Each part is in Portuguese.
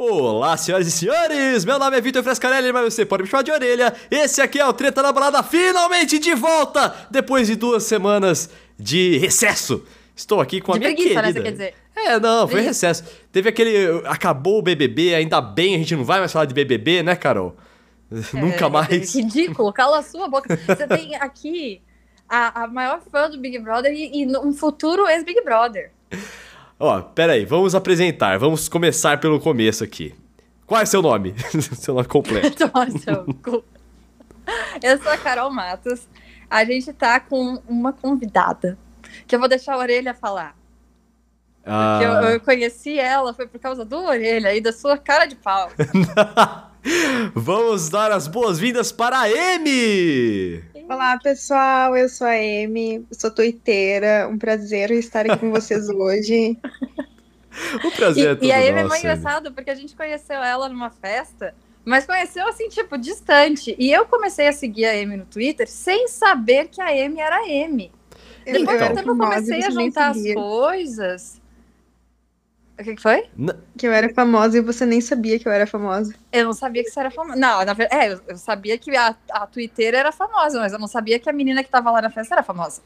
Olá, senhoras e senhores! Meu nome é Vitor Frescarelli, mas você pode me chamar de orelha. Esse aqui é o Treta na Balada, finalmente de volta! Depois de duas semanas de recesso. Estou aqui com a De minha preguiça, né, querida. você quer dizer? É, não, foi Preguiça. recesso. Teve aquele... Acabou o BBB, ainda bem, a gente não vai mais falar de BBB, né, Carol? Nunca É, mais. É ridículo, cala a sua boca. Você tem aqui a, a maior fã do Big Brother e, e um futuro ex-Big Brother. Ó, pera aí, vamos apresentar. Vamos começar pelo começo aqui. Qual é seu nome? seu nome completo. Eu sou a Carol Matos. A gente tá com uma convidada que eu vou deixar a orelha falar. Ah, eu, eu conheci ela, foi por causa do orelha e da sua cara de pau. Vamos dar as boas-vindas para a Amy! Olá, pessoal. Eu sou a Amy, sou tuiteira. Um prazer estar aqui com vocês hoje. O prazer é E, todo e aí é nosso, muito Amy. engraçado porque a gente conheceu ela numa festa, mas conheceu assim, tipo, distante. E eu comecei a seguir a Amy no Twitter sem saber que a Amy era a Amy. Eu, Depois do era tempo eu famosa, comecei a juntar as coisas. O que, que foi? Que eu era famosa e você nem sabia que eu era famosa. Eu não sabia que você era famosa. Não, na verdade, é, eu, eu sabia que a, a Twitter era famosa, mas eu não sabia que a menina que tava lá na festa era famosa.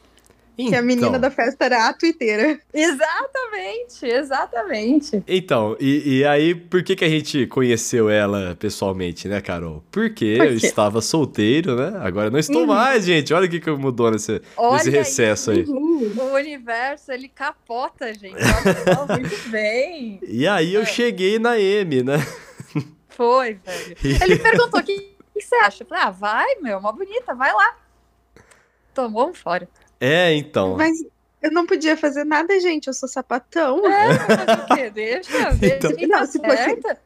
Que a menina Então, da festa era a tuiteira. Exatamente, exatamente. Então, e, e aí, por que, que a gente conheceu ela pessoalmente, né, Carol? Porque Por eu estava solteiro, né? Agora não estou Uhum. mais, gente. Olha o que, que mudou nesse, Olha nesse recesso aí. O universo, ele capota, gente. Olha muito bem. E aí eu É. cheguei na M, né? Foi, velho. Ele perguntou o que, que você acha. Eu falei, ah, vai, meu, uma bonita, vai lá. Tomou um fora. É, então. Mas eu não podia fazer nada, gente. Eu sou sapatão. É, mas o quê? Deixa, deixa Então- quem Não, tá se fosse-.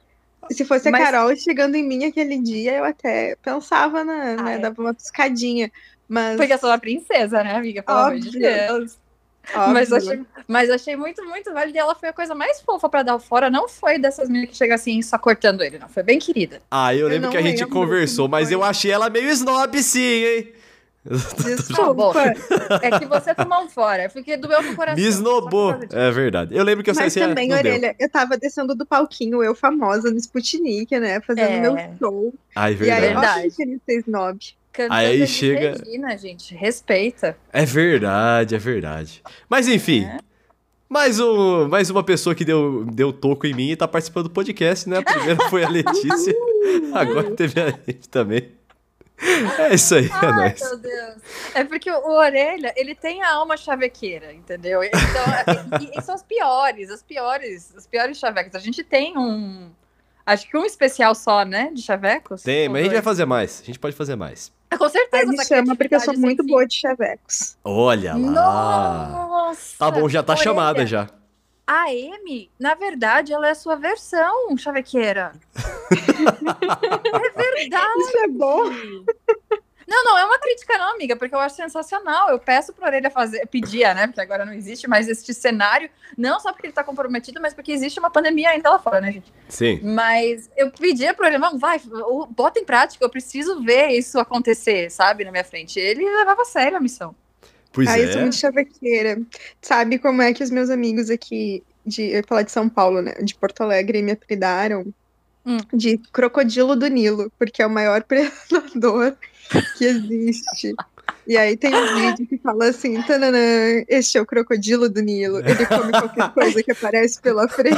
Se fosse a Mas- Carol chegando em mim aquele dia, eu até pensava, na, né? é. Dava uma piscadinha. Mas. Porque eu sou uma princesa, né, amiga? Pelo amor de Óbvio. Deus. óbvio, Mas eu, achei, mas eu achei muito, muito válida. E ela foi a coisa mais fofa pra dar o fora. Não foi dessas meninas que chegam assim, só cortando ele, não. Foi bem querida. Ah, eu Eu lembro não que a gente conversou, mas foi. eu achei ela meio snob, sim, hein? Desculpa. É que você tomou um fora. Porque doeu no coração. Me esnobou. É verdade. Eu lembro que eu Mas sei se também, deu. orelha, eu tava descendo do palquinho, eu famosa no Sputnik, né? Fazendo É. meu show. Ai, E aí, verdade. Verdade. que ele ser snob. Cantando Aí chega- Regina, gente. Respeita. É verdade, é verdade. Mas enfim. É. Mais, um, mais uma pessoa que deu, deu toco em mim e tá participando do podcast, né? A primeira foi a Letícia, agora teve a gente também. É isso aí, é Ai, nóis. meu Deus. É porque o Orelha, ele tem a alma chavequeira, entendeu? Então, e, e são as piores, as piores, as piores chavecos. A gente tem um. Acho que um especial só, né? De chavecos. Tem, mas a gente vai dois? fazer mais. A gente pode fazer mais. Com Aí certeza. me chama porque eu sou muito boa de chavecos. Olha lá. Nossa! Tá bom, já tá Orelha, chamada já. A Amy, na verdade, ela é a sua versão chavequeira. é verdade. Isso é bom. Não, não é uma crítica, não, amiga, porque eu acho sensacional. Eu peço pra Orelha fazer, pedia, né? Porque agora não existe mais este cenário, não só porque ele tá comprometido, mas porque existe uma pandemia ainda lá fora, né, gente? Sim. Mas eu pedia pra ele, não, vai, o- bota em prática, eu preciso ver isso acontecer, sabe, na minha frente. Ele levava a sério a missão. Pois Ai, eu sou é. muito chavequeira. Sabe como é que os meus amigos aqui, de, eu ia falar de São Paulo, né? De Porto Alegre, me apelidaram Hum. de crocodilo do Nilo, porque é o maior predador que existe. E aí tem um vídeo que fala assim, tananã, este é o crocodilo do Nilo. Ele come qualquer coisa que aparece pela frente.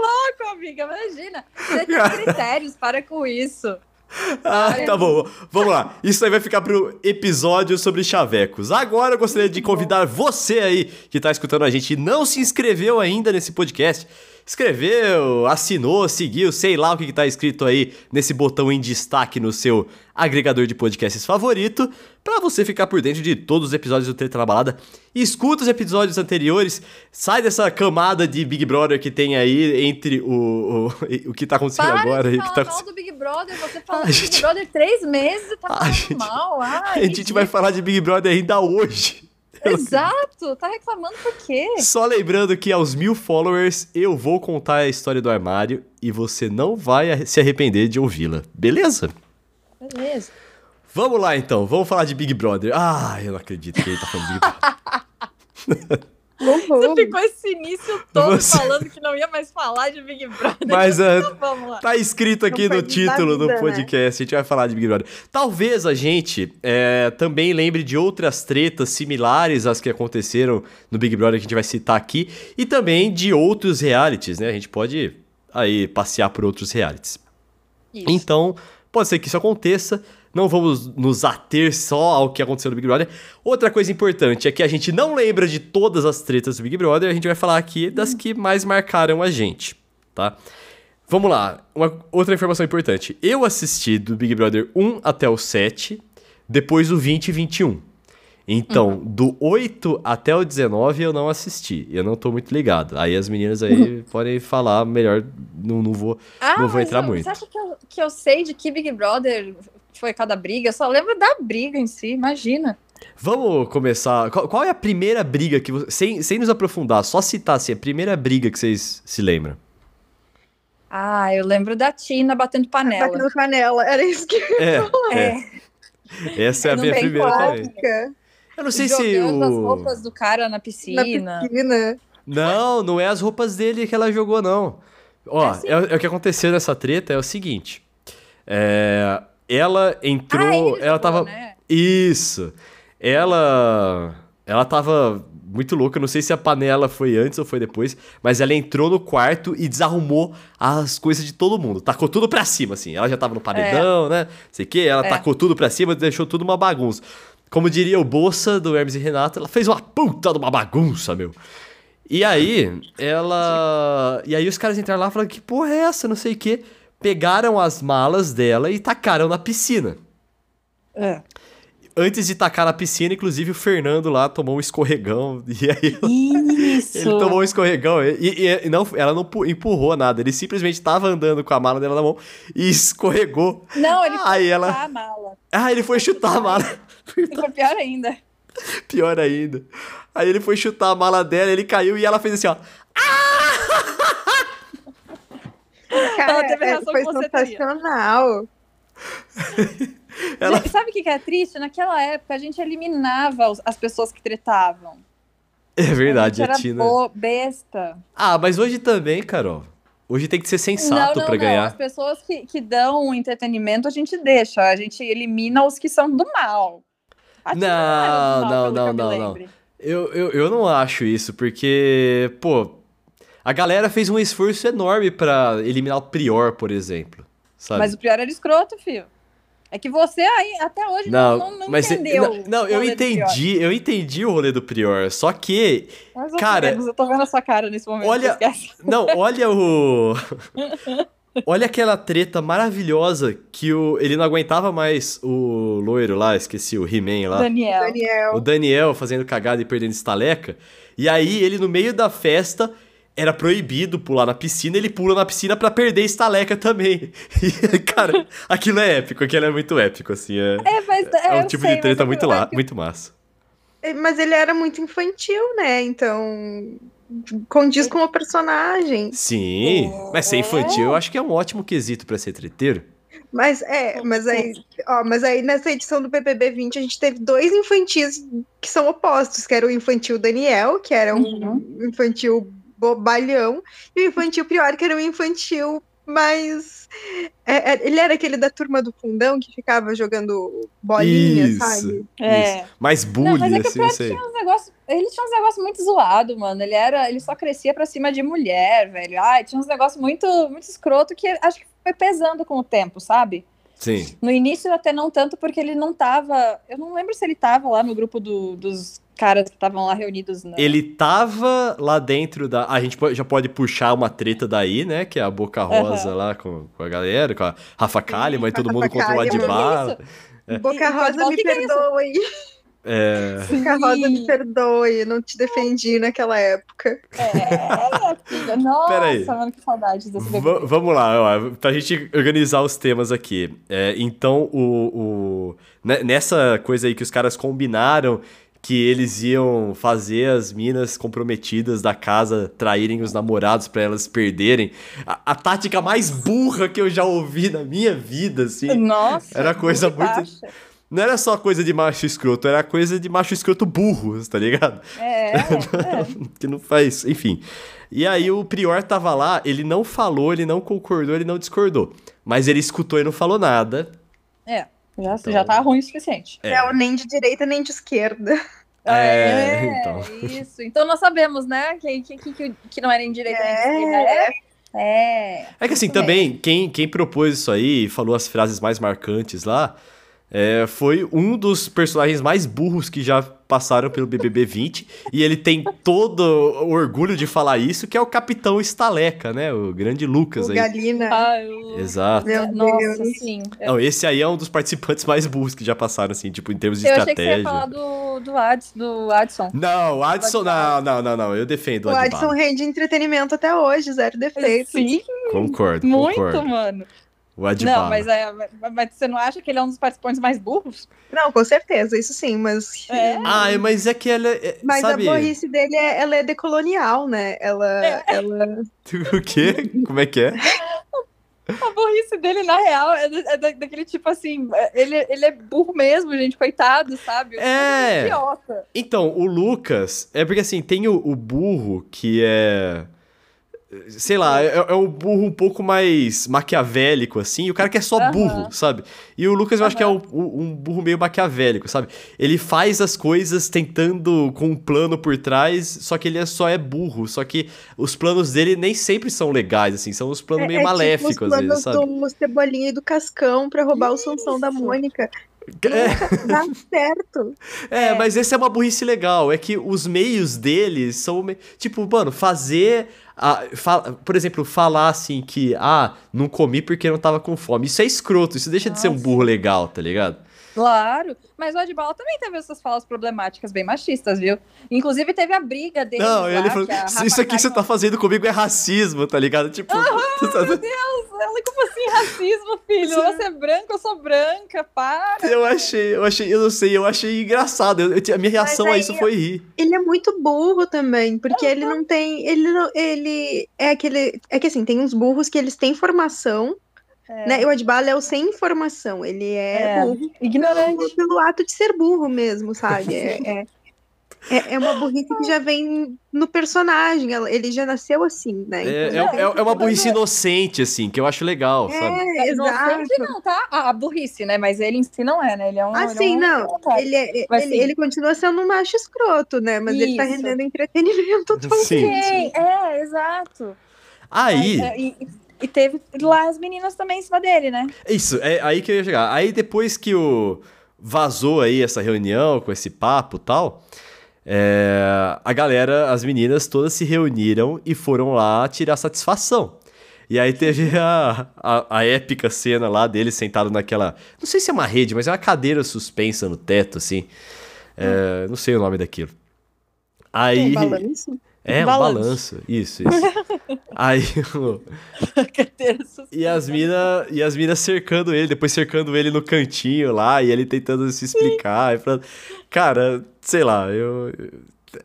Louco, amiga, imagina. Você tem critérios, para com isso. Ah, tá bom. Vamos lá. Isso aí vai ficar pro episódio sobre chavecos. Agora eu gostaria de convidar você aí que tá escutando a gente e não se inscreveu ainda nesse podcast. Escreveu, assinou, seguiu, sei lá o que, que tá escrito aí nesse botão em destaque no seu agregador de podcasts favorito, pra você ficar por dentro de todos os episódios do Treta na Balada. Escuta os episódios anteriores, sai dessa camada de Big Brother que tem aí entre o, o, o que tá acontecendo Para agora e o que tá mal acontecendo. do Big Brother, você fala A gente- Big Brother três meses e tá A falando gente- mal. Ai, A gente vai falar de Big Brother ainda hoje. Exato, tá reclamando por quê? Só lembrando que aos mil followers eu vou contar a história do armário e você não vai se arrepender de ouvi-la, beleza? Beleza. Vamos lá então, vamos falar de Big Brother. Ah, eu não acredito que ele tá falando de Big Brother. Você ficou esse início todo Você- falando que não ia mais falar de Big Brother. Mas, é, Então, vamos lá. Tá escrito aqui Não no título do vida, né? podcast, a gente vai falar de Big Brother. Talvez a gente é, também lembre de outras tretas similares às que aconteceram no Big Brother que a gente vai citar aqui, e também de outros realities, né? A gente pode aí passear por outros realities. Isso. Então, pode ser que isso aconteça. Não vamos nos ater só ao que aconteceu no Big Brother. Outra coisa importante é que a gente não lembra de todas as tretas do Big Brother, a gente vai falar aqui das que mais marcaram a gente, tá? Vamos lá, uma outra informação importante. Eu assisti do Big Brother 1 até o 7, depois o 20 e 21. Então, do 8 até o 19 eu não assisti. Eu não tô muito ligado. Aí as meninas aí podem falar melhor, não, não vou Ah, não vou entrar eu- muito. Você acha que eu, que eu sei de que Big Brother foi cada briga? Eu só lembro da briga em si, imagina. Vamos começar. Qual, qual é a primeira briga que você. Sem, sem nos aprofundar, só citar assim, a primeira briga que vocês se lembram. Ah, eu lembro da Tina batendo panela. Batendo panela. Era isso que eu É, é. É, Essa é a minha primeira também. Eu não sei se jogando as o. roupas do cara na na piscina. piscina. Não, não é as roupas dele que ela jogou, não. Ó, É sim. é, é o que aconteceu nessa treta é o seguinte. É, ela entrou. Ah, ela tava. né? Isso. Ela. Ela tava muito louca. Não sei se a panela foi antes ou foi depois. Mas ela entrou no quarto e desarrumou as coisas de todo mundo. Tacou tudo pra cima, assim. Ela já tava no paredão, né? Sei o quê. Ela É. tacou tudo pra cima e deixou tudo uma bagunça. Como diria o Bolsa do Hermes e Renato, ela fez uma puta de uma bagunça, meu. E aí, ela. E aí os caras entraram lá e falaram: que porra é essa? Não sei o quê. Pegaram as malas dela e tacaram na piscina. É. Antes de tacar na piscina, inclusive o Fernando lá tomou um escorregão. E aí Isso. ele tomou um escorregão. E, e- não, ela não pu- empurrou nada. Ele simplesmente tava andando com a mala dela na mão e escorregou. Não, ele foi Aí ela- chutar a mala. Ah, ele foi chutar a mala. Ficou pior ainda. Pior ainda. Aí ele foi chutar a mala dela, ele caiu e ela fez assim, ó. Cara, teve a é, reação foi que você sensacional. Ela- Sabe o que é triste? Naquela época a gente eliminava as pessoas que tretavam. É verdade, a a gente era Tina. bo- besta. Ah, mas hoje também, Carol. Hoje tem que ser sensato não, pra não. ganhar. As pessoas que, que dão entretenimento a gente deixa. A gente elimina os que são do mal. A do Não, não, não, me não, não. Eu, eu, eu não acho isso, porque, pô, a galera fez um esforço enorme pra eliminar o Prior, por exemplo. Sabe? Mas o pior era escroto, filho. É que você aí, até hoje, não, não, não, mas entendeu. não, não, o eu Prior. entendi, eu entendi o rolê do Prior, só que Mais ou Cara, menos, eu tô vendo a sua cara nesse momento. olha-. Não, olha o. Olha aquela treta maravilhosa que o... ele não aguentava mais o loiro lá, esqueci, o He-Man lá. Daniel. Daniel. O Daniel fazendo cagada e perdendo estaleca. E aí ele, no meio da festa, era proibido pular na piscina, ele pula na piscina pra perder estaleca também. E, cara, aquilo é épico, aquilo é muito épico, assim. É, É, mas, é, é um tipo sei, de treta muito, é lá, muito massa. É, Mas ele era muito infantil, né? Então. Condiz com o personagem. Sim, mas ser infantil eu acho que é um ótimo quesito pra ser treteiro. Mas é, mas aí, ó, mas aí nessa edição do PPB 20 a gente teve dois infantis que são opostos, que era o infantil Daniel, que era um Uhum. infantil bobalhão, e o infantil pior, que era um infantil mais. é, é, ele era aquele da turma do fundão que ficava jogando bolinha, Isso. sabe? É. Mais Não, bullying, mas é que o assim, não Fred sei. tinha uns negócios. Ele tinha uns negócios muito zoado, mano. Ele era. Ele só crescia pra cima de mulher, velho. Ai, tinha uns negócios muito, muito escroto que acho que foi pesando com o tempo, sabe? Sim. No início até não tanto, porque ele não tava. Eu não lembro se ele tava lá no grupo do- dos caras que estavam lá reunidos. Na... Ele tava lá dentro da. A gente já pode puxar uma treta daí, né? Que é a Boca Rosa lá com, com a galera, com a Rafa Kalimann e todo mundo contra o. Adibala. É. Boca Rosa me "O que que é isso?" perdoe. É, Boca Rosa me perdoe, não te defendi naquela época. É, filha. Nossa, Peraí. mano, que saudades desse bebê. vamos lá, ó, pra gente organizar os temas aqui. É, então, o, o- ne- nessa coisa aí que os caras combinaram que eles iam fazer as minas comprometidas da casa traírem os namorados pra elas perderem, a, a tática mais burra que eu já ouvi na minha vida, assim. Nossa. Era coisa muito- taxa. não era só coisa de macho escroto, era coisa de macho escroto burro, tá ligado? É, é. que não faz, enfim. E aí o Prior tava lá, ele não falou, ele não concordou, ele não discordou. Mas ele escutou e não falou nada. É, já, Então- já tá ruim o suficiente. É. É o nem de direita nem de esquerda. É, então. Isso. Então nós sabemos, né? Que, que, que, que não era em direita nem É. esquerda. É. É. É que assim, também, quem, quem propôs isso aí e falou as frases mais marcantes lá, é, foi um dos personagens mais burros que já passaram pelo BBB 20. e ele tem todo o orgulho de falar isso, que é o Capitão Estaleca, né? O grande Lucas O aí. Galina. Ah, eu- Exato. Meu Nossa, Deus. sim. Não, esse aí é um dos participantes mais burros que já passaram, assim, tipo, em termos de Eu achei que você ia estratégia. falar do, do, Ads, do Adson. Não, o Adson, não, não, não, não, eu defendo o O Adson rende entretenimento até hoje, zero defeito. Sim, Concordo, muito, concordo. mano. O Adbala. Não, mas, é, mas você não acha que ele é um dos participantes mais burros? Não, com certeza, isso sim, mas. É. Ah, mas é que ela é, Mas sabe... a burrice dele é, ela é decolonial, né? Ela, É. ela O quê? Como é que é? A burrice dele, na real, é, da- é da- daquele tipo assim, ele, ele é burro mesmo, gente, coitado, sabe? É. Idiota. Então, o Lucas, é porque assim, tem o, o burro que é. Sei lá, é, é um burro um pouco mais maquiavélico, assim, e o cara que é só Aham. burro, sabe? E o Lucas eu acho que é o- um burro meio maquiavélico, sabe? Ele faz as coisas tentando com um plano por trás, só que ele é- só é burro. Só que os planos dele nem sempre são legais, assim, são os planos é, meio é tipo maléficos, os às planos vezes, sabe? do Cebolinha e do Cascão pra roubar o Sansão da Isso. Mônica. É. Dá certo. É, É. mas esse é uma burrice legal. É que os meios deles são. me- Tipo, mano, fazer. a- fa- por exemplo, falar assim que, ah, não comi porque não tava com fome. Isso é escroto, isso deixa de ser um Nossa. burro legal, tá ligado? Claro, mas o Adbala também teve essas falas problemáticas bem machistas, viu? Inclusive teve a briga dele. não, ele falou: a Isso aqui que você tá fazendo comigo é racismo, tá ligado? Tipo. Meu Deus, ela como assim racismo, filho? Você é branco, eu sou branca, para. eu achei, eu achei, eu não sei, eu achei engraçado. Eu- eu- a minha reação a aí isso foi rir. Ele é muito burro também, porque ele não tem. Ele não. Ele é aquele. É que assim, tem uns burros que eles têm formação, É, né? E o Adbala é o sem informação. Ele é, É. burro Ignorante. pelo ato de ser burro mesmo, sabe? É, é, é- é uma burrice que já vem no personagem. Ele já nasceu assim, né? É, Então, é, é- é uma burrice inocente, assim, que eu acho legal, sabe? é, Inocente exato. não, tá? A, a burrice, né? Mas ele em si não é, né? Ele é um. Ah, ele é um- não. Ele, é- Mas ele, ele continua sendo um macho escroto, né? Mas ele tá Isso. rendendo entretenimento também. Sim. Sim, é, exato. Aí. É, e, e teve lá as meninas também em cima dele, né? Isso, é aí que eu ia chegar. Aí depois que o vazou aí essa reunião com esse papo e tal, é, a galera, as meninas todas se reuniram e foram lá tirar satisfação. E aí teve a, a, a épica cena lá dele sentado naquela. Não sei se é uma rede, mas é uma cadeira suspensa no teto, assim. É, não sei o nome daquilo. Aí. Balanço. É, um Balanço. Isso, isso. aí. o- e as minas e as mina cercando ele, depois cercando ele no cantinho lá, e ele tentando se explicar. falando- Cara, sei lá, eu.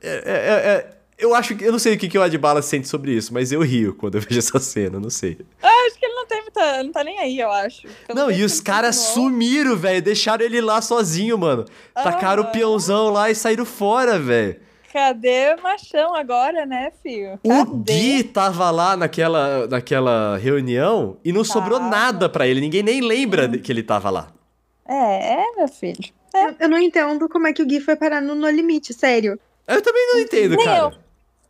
É, é- é- eu acho que. Eu não sei o que, que o Adbala sente sobre isso, mas eu rio quando eu vejo essa cena, não sei. Ah, acho que ele não tem muita. Não tá nem aí, eu acho. Pelo Não, tempo e os caras sumiram, velho. Deixaram ele lá sozinho, mano. Tacaram o Aham. peãozão lá e saíram fora, velho. Cadê o machão agora, né, filho? O Cadê? Gui tava lá naquela, naquela reunião e não sobrou Tava. nada pra ele. Ninguém nem lembra que ele tava lá. É, é, meu filho. Eu, eu não entendo como é que o Gui foi parar no No Limite, sério. Eu também não entendo, Nem cara. eu.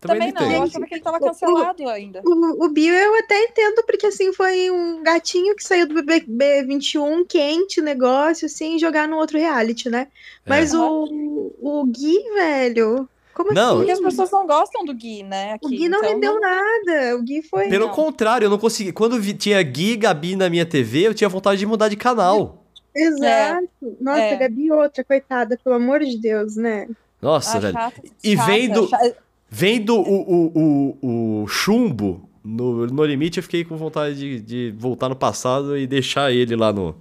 Também, não, eu entendo. achava que ele tava cancelado ainda. O, o Bill eu até entendo, porque assim, foi um gatinho que saiu do BBB 21, quente, negócio, assim, jogar no outro reality, né? Mas É. o, o Gui, velho, como Não, assim? Porque as pessoas não gostam do Gui, né? Aqui, O Gui não então rendeu nada. O Gui foi. Pelo Não. contrário, eu não consegui. Quando vi- tinha Gui e Gabi na minha TV, eu tinha vontade de mudar de canal. Exato. Nossa, É. Gabi outra, coitada, pelo amor de Deus, né? Nossa, Ah, velho. chata, E chata, vendo- chata. Vendo o, o, o, o chumbo no, no limite, eu fiquei com vontade de, de voltar no passado e deixar ele lá no,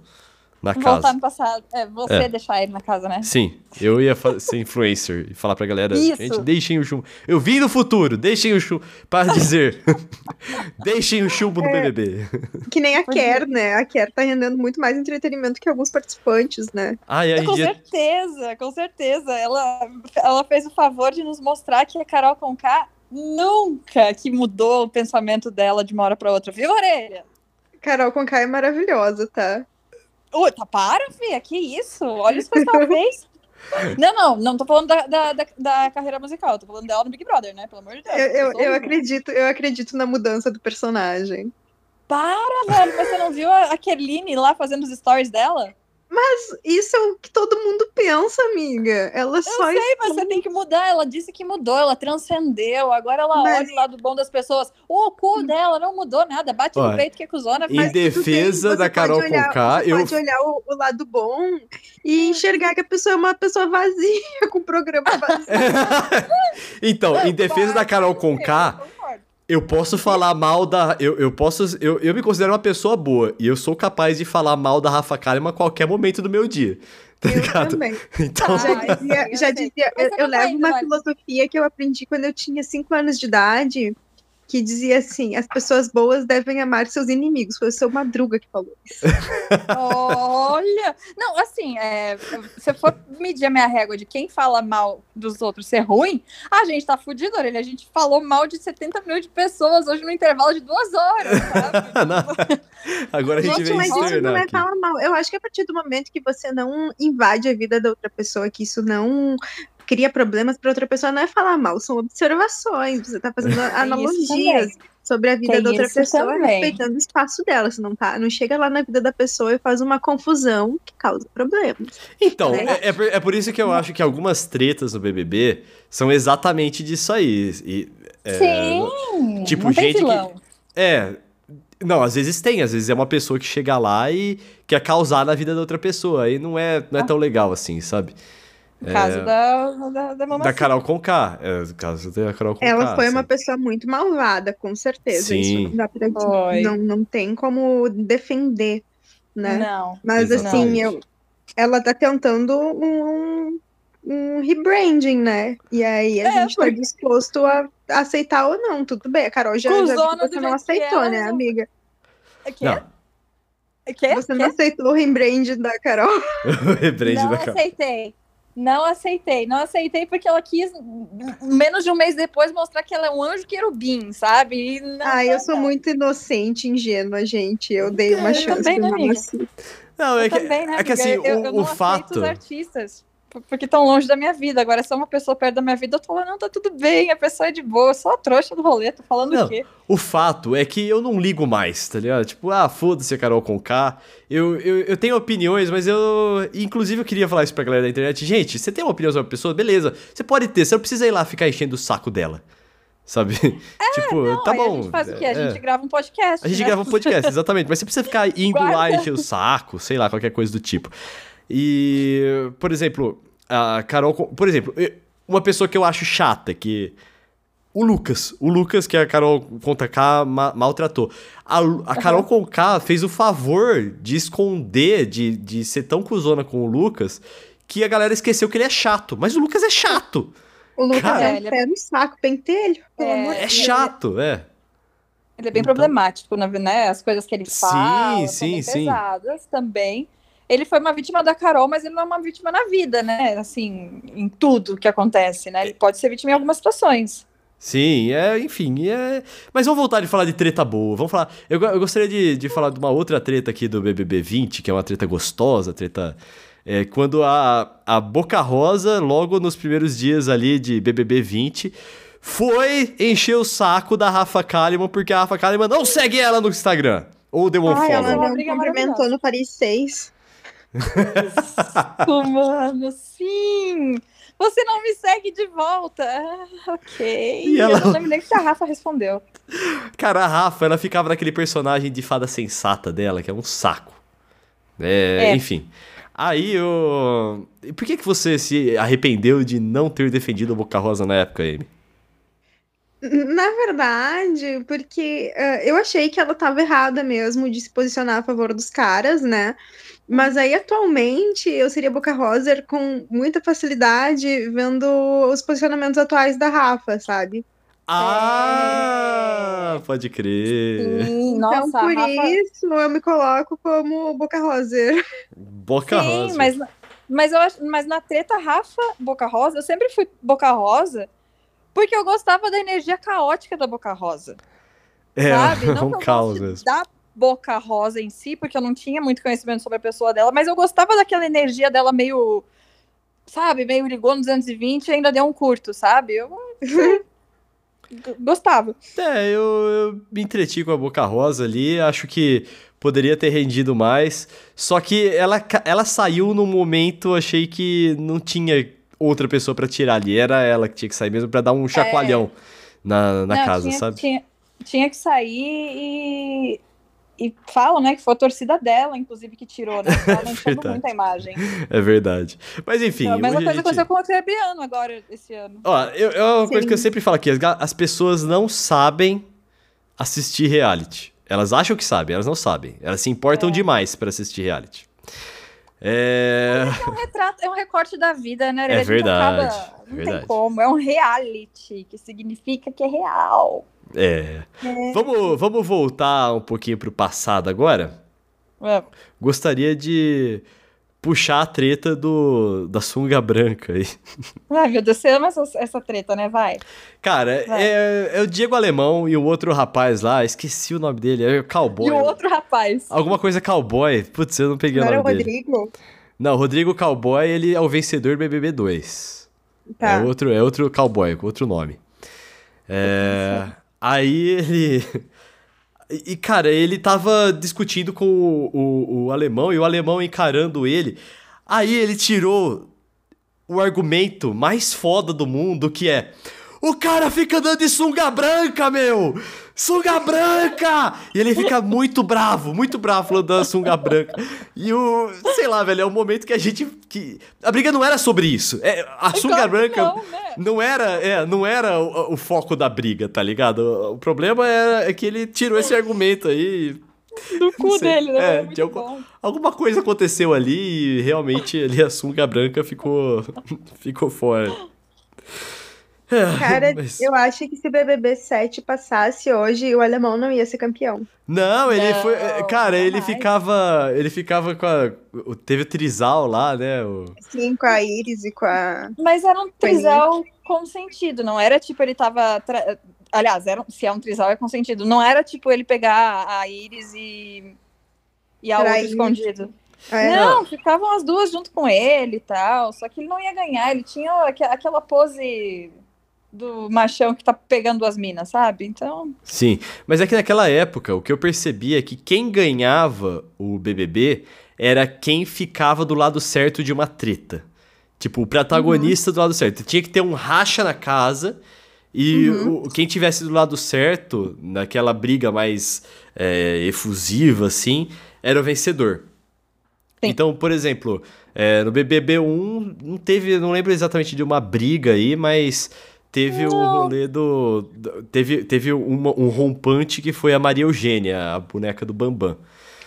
na Voltar casa. no passado. É, você É. deixar ele na casa, né? Sim, eu ia ser influencer e falar pra galera, Isso. gente, deixem o chumbo. Eu vim do futuro, deixem o chumbo. Para dizer, deixem o chumbo no É. BBB. Que nem a Podia. Ker, né? A Ker tá rendendo muito mais entretenimento que alguns participantes, né? Ai, a Com certeza, com certeza. Ela, ela fez o favor de nos mostrar que a Carol Conká nunca que mudou o pensamento dela de uma hora pra outra, viu, Orelha? Carol Conká é maravilhosa, tá? Ui, tá, para, Fia, que isso? Olha as coisas que ela fez. Não, não, não tô falando da, da, da, da carreira musical, tô falando dela no Big Brother, né? Pelo amor de Deus. Eu, eu, eu acredito, eu acredito na mudança do personagem. Para, velho, mas você não viu a, a Kerline lá fazendo os stories dela? Isso é o que todo mundo pensa, amiga. Ela Eu só sei, mas você tem que mudar. Ela disse que mudou, ela transcendeu. Agora ela Mas- olha o lado bom das pessoas. O cu dela não mudou nada. Bate Olha, no peito que é cuzona. em defesa da Carol olhar- Conká, você eu- pode olhar o, o lado bom e enxergar que a pessoa é uma pessoa vazia, com o programa vazio. então, em defesa da Carol Conká, eu. Eu posso falar mal da. Eu, eu posso. Eu, eu me considero uma pessoa boa. E eu sou capaz de falar mal da Rafa Kalimann a qualquer momento do meu dia. Tá Eu ligado? também. Então. Já dizia, eu já dizia eu, eu levo uma filosofia que eu aprendi quando eu tinha 5 anos de idade, que dizia assim: as pessoas boas devem amar seus inimigos. Foi o seu Madruga que falou isso. Olha! Não, assim, é, se eu for medir a minha régua de quem fala mal dos outros ser ruim, a gente tá fudido, orelha. A gente falou mal de 70 milhões de pessoas hoje no intervalo de duas horas, sabe? Não. Agora a gente Gente, vem mas isso não é falar mal. Eu acho que a partir do momento que você não invade a vida da outra pessoa, que isso não cria problemas para outra pessoa, não é falar mal, são observações. Você tá fazendo analogias sobre a vida Tem da outra pessoa, também. respeitando o espaço dela. Você não, tá, não chega lá na vida da pessoa e faz uma confusão que causa problemas. Então, né? é, é por, é por isso que eu acho que algumas tretas no BBB são exatamente disso aí. E, é, Sim! tipo, não tem gente que-. É. Não, às vezes tem, às vezes é uma pessoa que chega lá e quer causar na vida da outra pessoa. Aí não é, não é tão legal assim, sabe? No caso da, da, da mamacita. Da Carol Conká. É, caso da Carol Conká. Ela foi uma assim. pessoa muito malvada, com certeza. Sim. Isso não dá pra Foi. não, não tem como defender, né? Não. Mas Exatamente. assim, eu, ela tá tentando um, um rebranding, né? E aí a É, gente tá porque- disposto a aceitar ou não, tudo bem. A Carol já, já viu que do você não jeito que aceitou, né, amiga? É que? Não, É que? Você não aceitou o rebrand da Carol. o rebrand Não da Carol. aceitei. Não aceitei. Não aceitei porque ela quis, menos de um mês depois, mostrar que ela é um anjo querubim, sabe? E não, não, eu sou não. muito inocente, ingênua, gente. Eu dei uma Eu chance também, pra né, amiga? Não, é Eu que, também, né, é que assim, eu, eu o, não o fato. os artistas. Porque estão longe da minha vida. Agora, se é uma pessoa perto da minha vida, eu tô lá, não, tá tudo bem, a pessoa é de boa, sou a trouxa do rolê, tô falando Não. o quê? O fato é que eu não ligo mais, tá ligado? Tipo, ah, foda-se a Carol Conká. Eu, eu, eu tenho opiniões, mas eu. Inclusive, eu queria falar isso pra galera da internet. Gente, você tem uma opinião sobre a pessoa? Beleza. Você pode ter, você não precisa ir lá ficar enchendo o saco dela. Sabe? tipo, Não, tá bom. a gente faz o quê? A é. gente grava um podcast. A gente né? grava um podcast, exatamente. Mas você precisa ficar indo lá Guarda. encher o saco, sei lá, qualquer coisa do tipo. E, por exemplo, a Carol. Con- Por exemplo, uma pessoa que eu acho chata, que. O Lucas. O Lucas, que a Carol Conká ma maltratou. A, a Carol Conká fez o favor de esconder, de, de ser tão cuzona com o Lucas, que a galera esqueceu que ele é chato. Mas o Lucas é chato. O Lucas Cara, é um é- pé no saco, pentelho. Pelo É, amor de É chato, é. Ele é bem Então- problemático, né? As coisas que ele Sim, fala são sim, bem sim. pesadas também. Ele foi uma vítima da Carol, mas ele não é uma vítima na vida, né? Assim, em tudo que acontece, né? Ele pode ser vítima em algumas situações. Sim, é, enfim, é... Mas vamos voltar de falar de treta boa, vamos falar... Eu, eu gostaria de, de falar de uma outra treta aqui do BBB 20, que é uma treta gostosa, treta... É, quando a, a Boca Rosa, logo nos primeiros dias ali de BBB 20, foi encher o saco da Rafa Kalimann, porque a Rafa Kalimann não segue ela no Instagram. Ou deu um Ai, ela follow. Uma não briga cumprimentou no Paris 6. Isso, mano, sim! Você não me segue de volta. Ah, ok. E ela- Eu não lembro nem se a Rafa respondeu. Cara, a Rafa, ela ficava naquele personagem de fada sensata dela, que é um saco. É, É. enfim. Aí eu. e Por que, que você se arrependeu de não ter defendido a Boca Rosa na época, Amy? Na verdade, porque uh, eu achei que ela estava errada mesmo de se posicionar a favor dos caras, né? Mas aí, atualmente, eu seria Boca Rosa com muita facilidade vendo os posicionamentos atuais da Rafa, sabe? Ah, é... pode crer. Sim, então, nossa, por Rafa... isso, eu me coloco como Boca Rosa. Boca Sim, Rosa. mas, mas, eu, mas na treta Rafa Boca Rosa, eu sempre fui Boca Rosa porque eu gostava da energia caótica da Boca Rosa. É, sabe? Não um caos mesmo. da Boca Rosa em si, porque eu não tinha muito conhecimento sobre a pessoa dela, mas eu gostava daquela energia dela meio, sabe, meio ligou no 220 e ainda deu um curto, sabe? Eu gostava. É, eu, eu me entreti com a Boca Rosa ali, acho que poderia ter rendido mais. Só que ela, ela saiu num momento, achei que não tinha outra pessoa pra tirar ali. Era ela que tinha que sair mesmo pra dar um chacoalhão na, na Não, casa, tinha, sabe? Tinha, tinha que sair e. E falam, né, que foi a torcida dela, inclusive, que tirou, né? Ela manchando Verdade. muito a imagem. É verdade. Mas enfim. a mesma coisa gente- aconteceu com o Trebiano agora, esse ano. Ó, eu, é uma coisa que eu sempre falo aqui: as, as pessoas não sabem assistir reality. Elas acham que sabem, elas não sabem. Elas se importam É. demais pra assistir reality. É. É um retrato, é um recorte da vida, né? É verdade, acaba- não verdade. tem como. É um reality, que significa que é real. É. Vamos, vamos voltar um pouquinho pro passado agora? É. Gostaria de puxar a treta do, da sunga branca aí. Ai, meu Deus, você ama essa, essa treta, né? Vai. Cara, Vai. é, é o Diego Alemão e o outro rapaz lá, esqueci o nome dele, é o Cowboy. E o outro rapaz. Alguma coisa Cowboy. Putz, eu não peguei Não o era nome o dele. Rodrigo? Não, Rodrigo Cowboy, ele é o vencedor do BBB 2. Tá. É outro, é outro cowboy, com outro nome. É, aí ele. E, cara, ele tava discutindo com o, o, o alemão e o alemão encarando ele. Aí ele tirou o argumento mais foda do mundo, que é. O cara fica andando de sunga branca, meu! Sunga branca! E ele fica muito bravo, muito bravo falando da sunga branca. E o. Sei lá, velho, é um momento que a gente. Que... A briga não era sobre isso. É, a sunga Claro branca Não, né? não era, é, não era o, o foco da briga, tá ligado? O, problema é, é que ele tirou esse argumento aí. Do cu dele, né? É, de algum-. Alguma coisa aconteceu ali e realmente ali a sunga branca ficou, ficou fora. Cara, mas- eu acho que se o BBB 7 passasse hoje, o alemão não ia ser campeão. Não, ele Não, foi. Cara, ele jamais. ficava. Ele ficava com a. Teve o Trizal lá, né? O, Sim, com a Iris e com a. Mas era um trisal consentido, não era tipo ele tava. tra- Aliás, era, se é um trisal é consentido. Não era tipo ele pegar a Iris e. E a outra escondido. É, Não, ficavam as duas junto com ele e tal. Só que ele não ia ganhar. Ele tinha aque- aquela pose do machão que tá pegando as minas, sabe? Então. Sim, mas é que naquela época o que eu percebi é que quem ganhava o BBB era quem ficava do lado certo de uma treta. Tipo, o protagonista do lado certo. Tinha que ter um racha na casa e o, quem tivesse do lado certo, naquela briga mais é, efusiva, assim, era o vencedor. Sim. Então, por exemplo, é, no BBB 1 não teve, não lembro exatamente de uma briga aí, mas teve o Não. rolê do. Teve, teve uma- um rompante que foi a Maria Eugênia, a boneca do Bambam.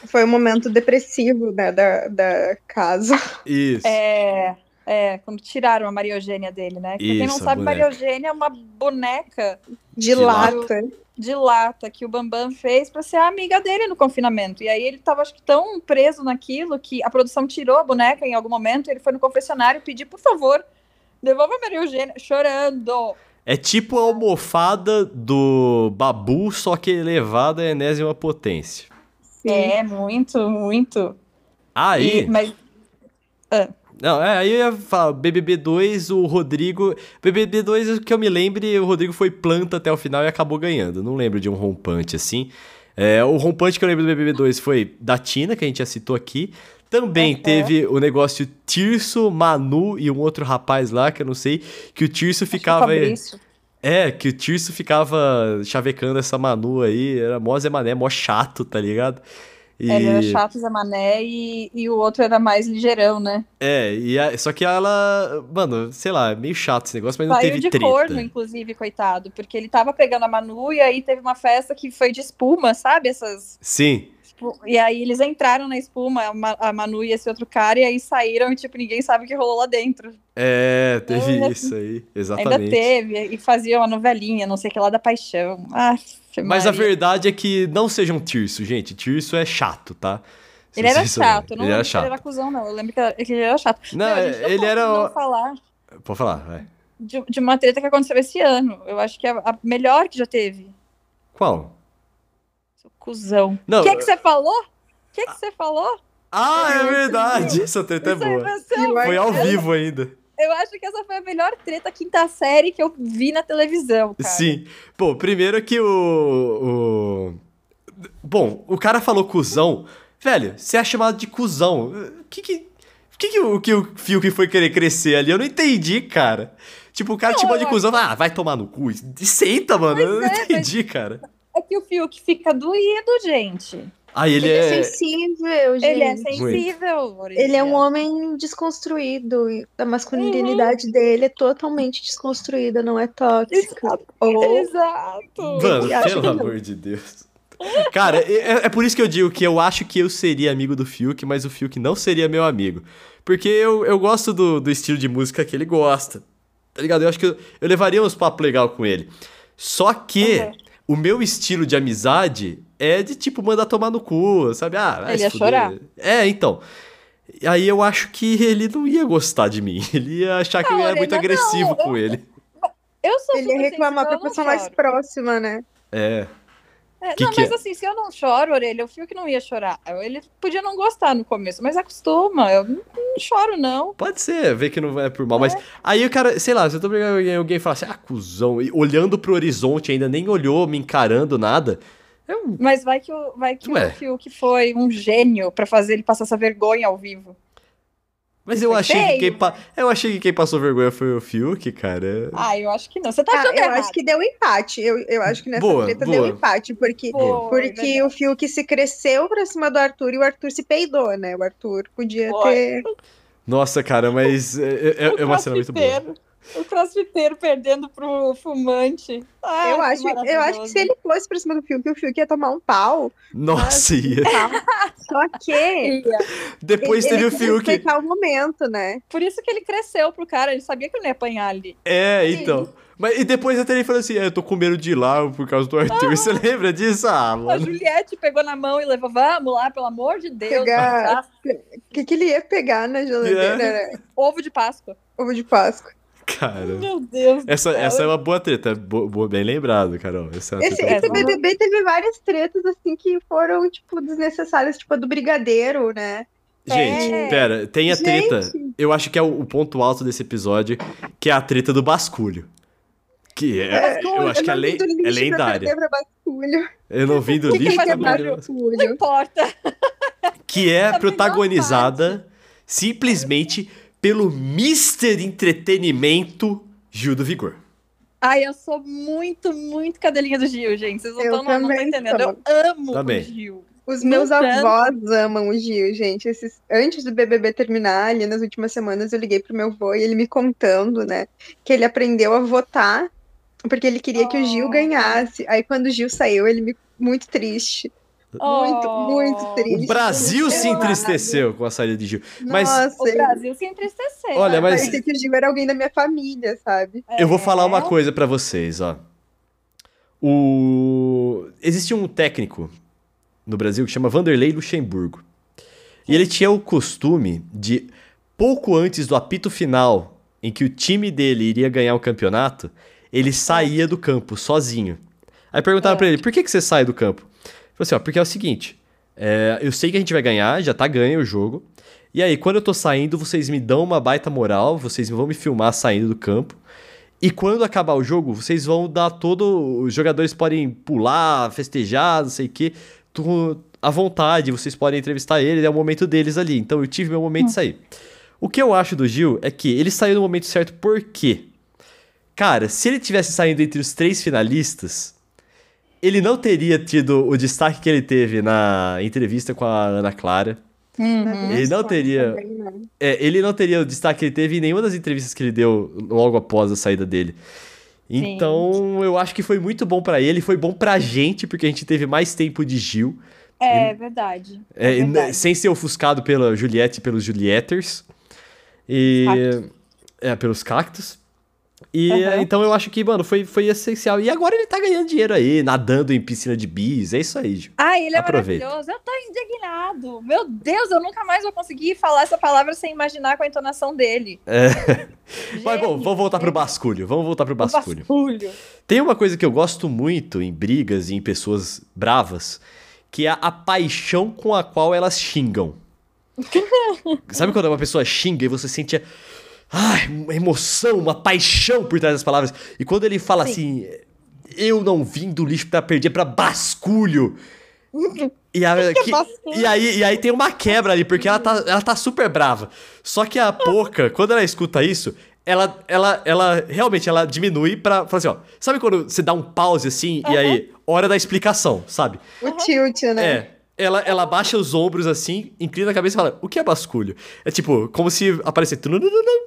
foi um momento depressivo né, da, da casa. Isso. É. É, quando tiraram a Maria Eugênia dele, né? Pra quem não Isso, sabe, Maria. Eugênia é uma boneca De, De lata. de lata que o Bambam fez pra ser a amiga dele no confinamento. E aí ele tava, acho que, tão preso naquilo que a produção tirou a boneca em algum momento. Ele foi no confessionário pedir, por favor, devolva a Maria Eugênia, chorando. É tipo a almofada do Babu, só que elevada à enésima potência. Sim. É, muito, muito. Aí. E- mas Não, é, aí eu ia falar, BBB 2, o Rodrigo. BBB 2, que eu me lembre, o Rodrigo foi planta até o final e acabou ganhando. Não lembro de um rompante assim. É, o rompante que eu lembro do BBB 2 foi da Tina, que a gente já citou aqui. Também Uhum. teve o negócio Tirso, Manu e um outro rapaz lá, que eu não sei, que o Tirso acho que o ficava. Fabrício. É, que o Tirso ficava chavecando essa Manu aí, era mó Zé Mané, mó chato, tá ligado? E... Ele era chato, Zé Mané, e, e o outro era mais ligeirão, né? É, e a- só que ela, mano, sei lá, é meio chato esse negócio, mas não Saiu teve de treta. corno, inclusive, coitado. Porque ele tava pegando a Manu e aí teve uma festa que foi de espuma, sabe? Essas. Sim, tipo, E aí eles entraram na espuma, a, Ma- a Manu e esse outro cara, e aí saíram e, tipo, ninguém sabe o que rolou lá dentro. é, teve É, isso aí, Ainda exatamente. teve, e fazia uma novelinha, não sei o que lá da paixão. Ah, Mas a verdade é que não sejam Tirso, gente. Tirso é chato, tá? Ele era chato, não Ele era chato. ele era cuzão, não. Eu lembro que, era- que ele era chato. Não, a gente ele era não falar Pode falar, vai. de, de uma treta que aconteceu esse ano. Eu acho que é a melhor que já teve. Qual? Seu cuzão. Não, O que é que você falou? O que é que você falou? Ah, é verdade! Essa treta é Isso é boa. Foi ao Eu- vivo ainda. Eu acho que essa foi a melhor treta quinta série que eu vi na televisão, cara. Sim. Bom, primeiro que o, o. Bom, o cara falou cuzão. Velho, você é chamado de cuzão. O que que. O que, que, o, que o Fiuk foi querer crescer ali? Eu não entendi, cara. Tipo, o cara Não, te chamou de cuzão. Ah, vai tomar no cu. Senta, mano. eu não é, mas- entendi, cara. É que o Fiuk fica doído, gente. Aí ele, Ele é é. sensível, gente. Ele é sensível. Ele é um homem desconstruído. e A masculinidade dele é totalmente desconstruída, não é tóxica. Ou Exato. Mano, pelo amor de Deus. Cara, é, é por isso que eu digo que eu acho que eu seria amigo do Fiuk, mas o Fiuk não seria meu amigo. Porque eu, eu gosto do, do estilo de música que ele gosta. Tá ligado? Eu acho que eu, eu levaria uns papos legal com ele. Só que Uhum. O meu estilo de amizade é de tipo mandar tomar no cu, sabe? Ah, vai Ele ia fuder. chorar. É, então. Aí eu acho que ele não ia gostar de mim. Ele ia achar que eu era muito agressivo não, com eu- ele. Eu sou ele ia reclamar pra pessoa mais próxima, né? É. É, Que não, que mas é? assim, se eu não choro, Orelha, o Fiuk não ia chorar. Ele podia não gostar no começo, mas acostuma. Eu não, não choro, não. Pode ser, ver que não é por mal, mas aí o cara, sei lá, se eu tô brigando alguém, alguém fala assim, ah, cuzão, e olhando pro horizonte, ainda nem olhou, me encarando, nada. É um. Mas vai que o, vai que Ué. o Fiuk foi um gênio pra fazer ele passar essa vergonha ao vivo. Mas eu achei que quem pa... eu achei que quem passou vergonha foi o Fiuk, cara. Ah, eu acho que não. Você tá Ah, achando eu errado. acho que deu empate. Eu, eu acho que nessa Boa, treta boa. deu empate, porque, Foi, porque verdade. o Fiuk se cresceu pra cima do Arthur e o Arthur se peidou, né? O Arthur podia ter. Nossa, cara, mas é, é- é uma cena muito boa. O crossfiteiro perdendo pro fumante. Ai, eu, acho, eu acho que se ele fosse pra cima do Fiuk, o Fiuk ia tomar um pau. Nossa, ia. Só que. Ia. Depois ele, teve o ele quis Fiuk. respeitar o momento, né? Por isso que ele cresceu pro cara, ele sabia que ele não ia apanhar ali. É, então. Mas, e depois até ele falou assim: é, eu tô com medo de ir lá por causa do Arthur. Você lembra disso? Ah, A mano. Juliette pegou na mão e levou, vamos lá, pelo amor de Deus. Pegar-? O que, que ele ia pegar na geladeira? É. Né? Ovo de Páscoa. Ovo de Páscoa. Cara. Meu Deus. Essa, essa é uma boa treta. Bo- boa- bem lembrado, Carol. Essa é uma Esse, esse. BBB teve várias tretas, assim, que foram, tipo, desnecessárias. Tipo, a do Brigadeiro, né? Gente, É. pera, tem a Gente. treta. Eu acho que é o, o ponto alto desse episódio, que é a treta do basculho. Que é, eu acho que é, não le- vim do lixo é lendária. pra basculho. Eu não vim do que, que lixo pra ter perder- Não basculho? importa. Que é protagonizada simplesmente pelo Mr. Entretenimento Gil do Vigor. Ai, eu sou muito, muito cadelinha do Gil, gente. Vocês não Eu estão não, não também entendendo. sou. Eu amo Também. o Gil. Os meus tanto. avós amam o Gil, gente. Esses, antes do BBB terminar, ali nas últimas semanas, eu liguei pro meu avô e ele me contando, né, que ele aprendeu a votar porque ele queria que o Gil Oh. ganhasse. Aí, quando o Gil saiu, ele me muito triste. Muito, Oh. muito triste. O Brasil se entristeceu com a saída de Gil. Mas Nossa, O Brasil se entristeceu. Olha, mas- parecia que o Gil era alguém da minha família, sabe? eu vou falar uma É. coisa pra vocês, ó. O... Existe um técnico no Brasil que chama Vanderlei Luxemburgo. E ele tinha o costume de, pouco antes do apito final, em que o time dele iria ganhar o campeonato, ele saía do campo sozinho. Aí perguntaram É. pra ele, por que, que você sai do campo? Falou assim, ó, porque é o seguinte, é, eu sei que a gente vai ganhar, já tá ganho o jogo, e aí quando eu tô saindo, vocês me dão uma baita moral, vocês vão me filmar saindo do campo, e quando acabar o jogo, vocês vão dar todo. Os jogadores podem pular, festejar, não sei o quê. tu- À vontade, vocês podem entrevistar ele, é o momento deles ali. Então eu tive meu momento de sair. O que eu acho do Gil é que ele saiu no momento certo por quê? Cara, se ele tivesse saindo entre os três finalistas, ele não teria tido o destaque que ele teve na entrevista com a Ana Clara. Uhum. Ele não teria. Né? É, ele não teria o destaque que ele teve em nenhuma das entrevistas que ele deu logo após a saída dele. Então, eu acho que foi muito bom pra ele, foi bom pra gente, porque a gente teve mais tempo de Gil, É verdade. é, É e n- verdade. sem ser ofuscado pela Juliette e pelos Julietters. E. Cactos. É, pelos cactos. E é, então eu acho que, mano, foi, foi essencial. E agora ele tá ganhando dinheiro aí, nadando em piscina de bis. É isso aí. Ah, ele é Aproveita. maravilhoso. Eu tô indignado. Meu Deus, eu nunca mais vou conseguir falar essa palavra sem imaginar com a entonação dele. Mas bom, vamos voltar pro basculho. Vamos voltar pro basculho. basculho. Tem uma coisa que eu gosto muito em brigas e em pessoas bravas, que é a paixão com a qual elas xingam. Sabe quando uma pessoa xinga e você sente ai, uma emoção, uma paixão por trás das palavras? E quando ele fala assim, eu não vim do lixo pra perder pra basculho. E, a- que- basculho? e aí, e aí tem uma quebra ali, porque ela tá, ela tá super brava. Só que a Poca, quando ela escuta isso, ela, ela, ela realmente ela diminui pra falar assim, ó. Sabe quando você dá um pause assim, e aí, hora da explicação, sabe? O tilt, né? É. Ela, ela baixa os ombros assim, inclina a cabeça e fala: O que é basculho? É tipo, como se aparecesse.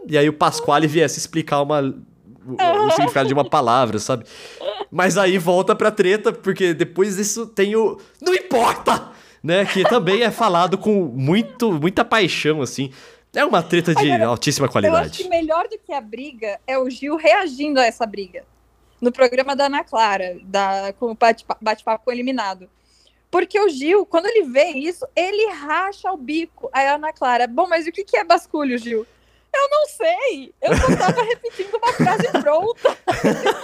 E aí o Pasquale viesse explicar uma, o, o significado de uma palavra, sabe? Mas aí volta pra treta, porque depois disso tem o. Não importa! Né? Que também é falado com muito, muita paixão, assim. É uma treta de Agora, altíssima Eu acho qualidade. que melhor do que a briga é o Gil reagindo a essa briga. No programa da Ana Clara, da, com o bate-pa- bate-papo com o eliminado. Porque o Gil, quando ele vê isso, ele racha o bico. Aí a Ana Clara, bom, mas o que que é basculho, Gil? Eu não sei. Eu só tava repetindo uma frase pronta.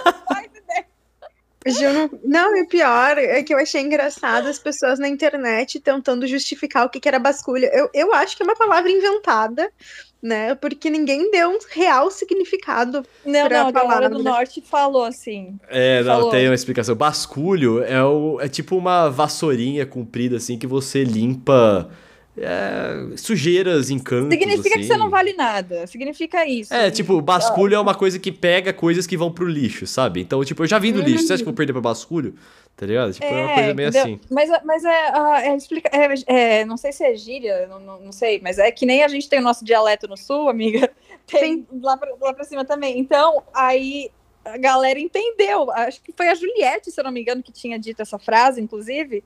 Não faz ideia. O Gil não... não, e o pior é que eu achei engraçado as pessoas na internet tentando justificar o que, que era basculho. Eu, eu acho que é uma palavra inventada, né? Porque ninguém deu um real significado. Não, Pra não, a galera palavra. do norte falou assim. É, não, Falou. tem uma explicação. Basculho é, o, é tipo uma vassourinha comprida, assim, que você limpa é, sujeiras em cantos. Significa que assim. você não vale nada. Significa isso. É, tipo, basculho é uma coisa que pega coisas que vão pro lixo, sabe? Então, tipo, eu já vim do lixo. Você acha que eu vou perder pra basculho? Tá ligado? Tipo, é, uma coisa meio entendeu? assim. Mas, mas é, é, explica, é, é, não sei se é gíria, não, não, não sei, mas é que nem a gente tem o nosso dialeto no sul, amiga, tem lá pra, lá pra cima também. Então, aí a galera entendeu. Acho que foi a Juliette, se eu não me engano, que tinha dito essa frase, inclusive.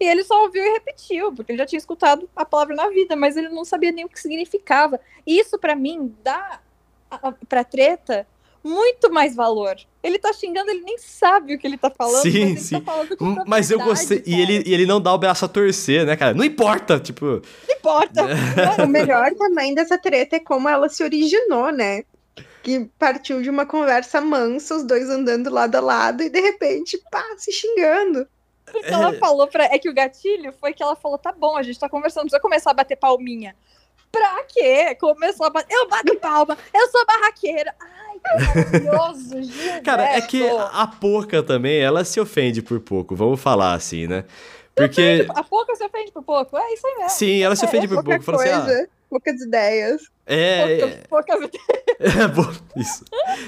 E ele só ouviu e repetiu, porque ele já tinha escutado a palavra na vida, mas ele não sabia nem o que significava. Isso, pra mim, dá a- a- pra treta muito mais valor. Ele tá xingando, ele nem sabe o que ele tá falando, Sim, mas ele sim. tá Mas eu gostei. E ele, e ele não dá o braço a torcer, né, cara? Não importa, tipo. Não importa. O melhor também dessa treta é como ela se originou, né? Que partiu de uma conversa mansa, os dois andando lado a lado, e de repente, pá, se xingando. Porque ela falou pra. É que o gatilho foi que ela falou: tá bom, a gente tá conversando, precisa começar a bater palminha. Pra quê? Começou a bater. Eu bato palma, eu sou barraqueira. Ai, que maravilhoso, Gilberto. Cara, é que a porca também, ela se ofende por pouco, vamos falar assim, né? Porque. A pouco se ofende por pouco. É isso aí mesmo. Sim, ela se É, ofende por Pouca pouco. Fala assim, ah, poucas ideias. é. Pouca, pouca... É bom, isso.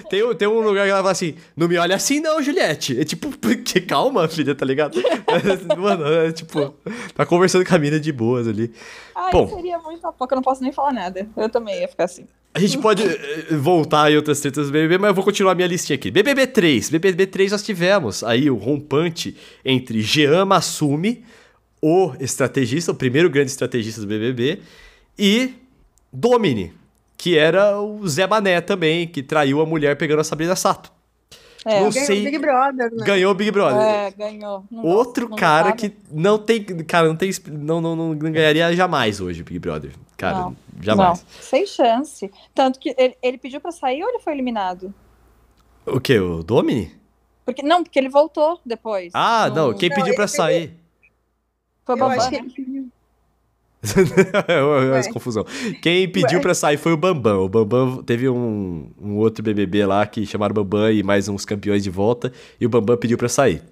Tem, um- tem um lugar que ela fala assim: não me olha assim, não, Juliette. É tipo, que calma, filha, tá ligado? Mano, é tipo, tá conversando com a mina de boas ali. Ai, Bom. seria muito a pouco, eu não posso nem falar nada. Eu também ia ficar assim. A gente pode eh, voltar em outras tretas do BBB, mas eu vou continuar minha listinha aqui. BBB 3. BBB 3 nós tivemos aí o rompante entre Jean Massumi, o estrategista, o primeiro grande estrategista do BBB, e Domini, que era o Zé Mané também, que traiu a mulher pegando a Sabrina Sato. É, Não Ganhou sei- o Big Brother, né? Ganhou o Big Brother. é ganhou. Não Outro gosto, cara que não tem. Cara, não tem. Não, não, não, não ganharia jamais hoje o Big Brother. Cara, Não, jamais. Não, sem chance. Tanto que ele, ele pediu pra sair ou ele foi eliminado? O quê? O Domini? Porque, não, porque ele voltou depois. Ah, não. Quem Não, pediu pra sair? Foi o Eu Bambam, acho que né? ele pediu. Essa Ué. confusão. Quem pediu Ué. pra sair foi o Bambam. O Bambam teve um, um outro BBB lá que chamaram Bambam e mais uns campeões de volta. E o Bambam pediu pra sair.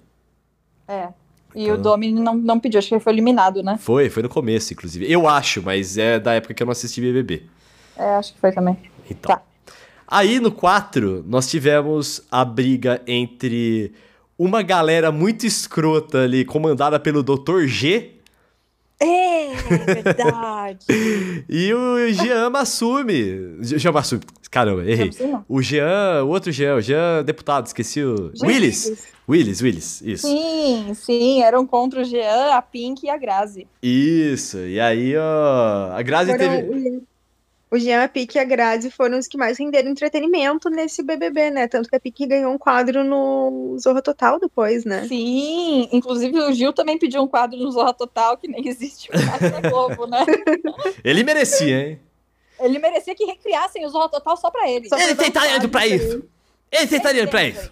É. E Então- o Domini não, não pediu, acho que ele foi eliminado, né? Foi, foi no começo, inclusive. Eu acho, mas é da época que eu não assisti BBB. É, acho que foi também. Então. Tá. Aí no 4, nós tivemos a briga entre uma galera muito escrota ali, comandada pelo Dr. G. É, verdade. e o Jean Massume. Jean Massume. Caramba, errei. O Jean, o outro Jean, o Jean deputado, esqueci o. Willis. Willis, Willis, isso. Sim, sim, eram contra o Jean, a Pink e a Grazi. Isso, e aí, ó. A Grazi Foram teve. O Jean, a Pique e a Grazi foram os que mais renderam entretenimento nesse BBB, né? Tanto que a Pique ganhou um quadro no Zorra Total depois, né? Sim, inclusive o Gil também pediu um quadro no Zorra Total, que nem existe mais na Globo, né? Ele merecia, hein? Ele merecia que recriassem o Zorra Total só pra ele. Só Ele tem talento pra isso. Ele tem talento pra isso.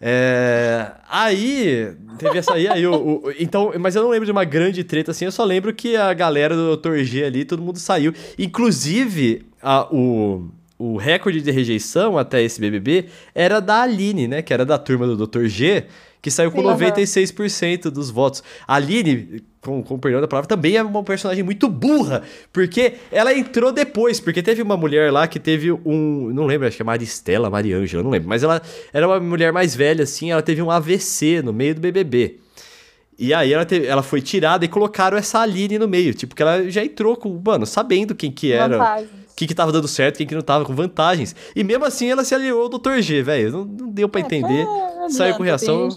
É, aí, teve essa aí, aí o, o- então, mas eu não lembro de uma grande treta assim, eu só lembro que a galera do Dr. G ali, todo mundo saiu. Inclusive, a- o, o recorde de rejeição até esse BBB era da Aline, né, que era da turma do Dr. G, que saiu com Sim, aham. 96% dos votos. A Aline, com, com o perdão da palavra, também é uma personagem muito burra, porque ela entrou depois, porque teve uma mulher lá que teve um, não lembro, acho que é Maristela, Mariângela, não lembro, mas ela era uma mulher mais velha assim, ela teve um AVC no meio do BBB. E aí ela, teve- ela foi tirada e colocaram essa Aline no meio, tipo, que ela já entrou com, mano, sabendo quem que era, Vantagens. o que tava dando certo, quem que não tava, com vantagens. E mesmo assim ela se aliou ao Dr. G, velho, não, não deu pra entender. É, Saiu com reação.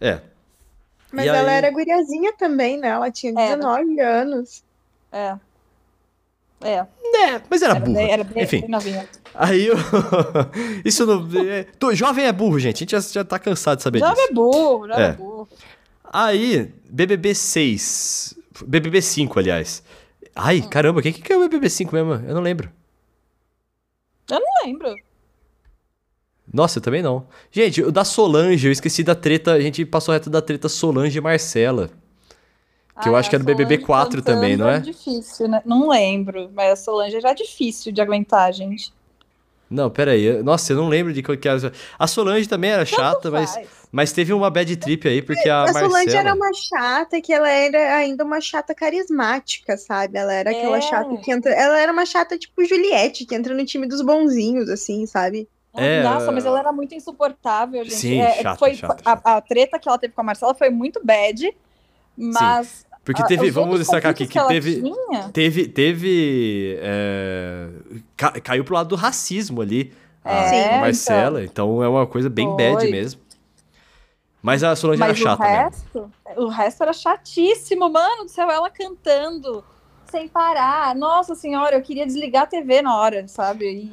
É, Mas E ela aí- era guriazinha também, né? Ela tinha Era. 19 anos. É. É, é, mas era era, burra. bem, era bem, Enfim. bem novinha. Aí eu... Isso não... é, tô- jovem é burro, gente. A gente já, já tá cansado de saber Já disso. é burro, já É. é burro. Aí, BBB 6. BBB 5, aliás. Ai, caramba, quem que é o BBB 5 mesmo? Eu não lembro. Não lembro. Nossa, eu também não. Gente, o da Solange, eu esqueci da treta. A gente passou reto da treta Solange e Marcela. Que eu Ah, acho que é do BBB Solange 4 também, não é? difícil, né? Não lembro, mas a Solange era difícil de aguentar, gente. Não, peraí. eu- Nossa, eu não lembro de qual que era. A Solange também era chata, mas, faz. mas teve uma bad trip aí, porque a, A Solange Marcela... era uma chata, que ela era ainda uma chata carismática, sabe? Ela era aquela É. chata que entra. Ela era uma chata tipo Juliette, que entra no time dos bonzinhos, assim, sabe? É, Nossa, uh, mas ela era muito insuportável, gente. Sim, É, chata, foi, chata, a, a treta que ela teve com a Marcela foi muito bad, mas. Porque a- teve... os Vamos destacar aqui que ela teve... tinha- Teve. Teve. é, ca- caiu pro lado do racismo ali. A É, Marcela. Então. é uma coisa bem bad Foi. mesmo. Mas a Solange era Mas o chata mesmo. resto, o resto era chatíssimo, mano do céu, ela cantando sem parar. Nossa senhora, eu queria desligar a TV na hora, sabe? E,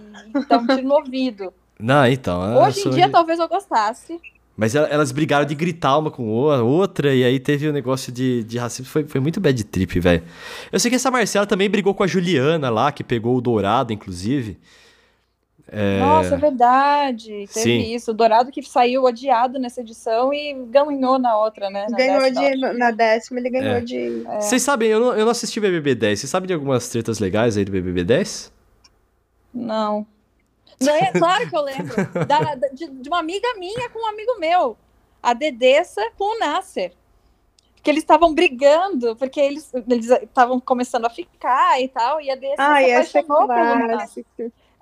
e um tiro no ouvido. Não, então. Hoje em dia talvez eu gostasse. Mas ela- elas brigaram de gritar uma com a outra, e aí teve o negócio de, de racismo. Foi, foi muito bad trip, velho. Eu sei que essa Marcela também brigou com a Juliana lá, que pegou o Dourado, inclusive. É, Nossa, é verdade. Teve Sim. isso. O Dourado que saiu odiado nessa edição e ganhou na outra, né? Na ganhou décima, de. Na décima, ele ganhou É. de. Vocês sabem, eu não, eu não assisti BBB 10. Vocês sabem de algumas tretas legais aí do BBB 10? Não. É claro que eu lembro. Da- de, de uma amiga minha com um amigo meu. A Dedessa com o Nasser. Que eles estavam brigando, porque eles estavam começando a ficar e tal, e a Dessa Ai, se essa é apaixonou pelo.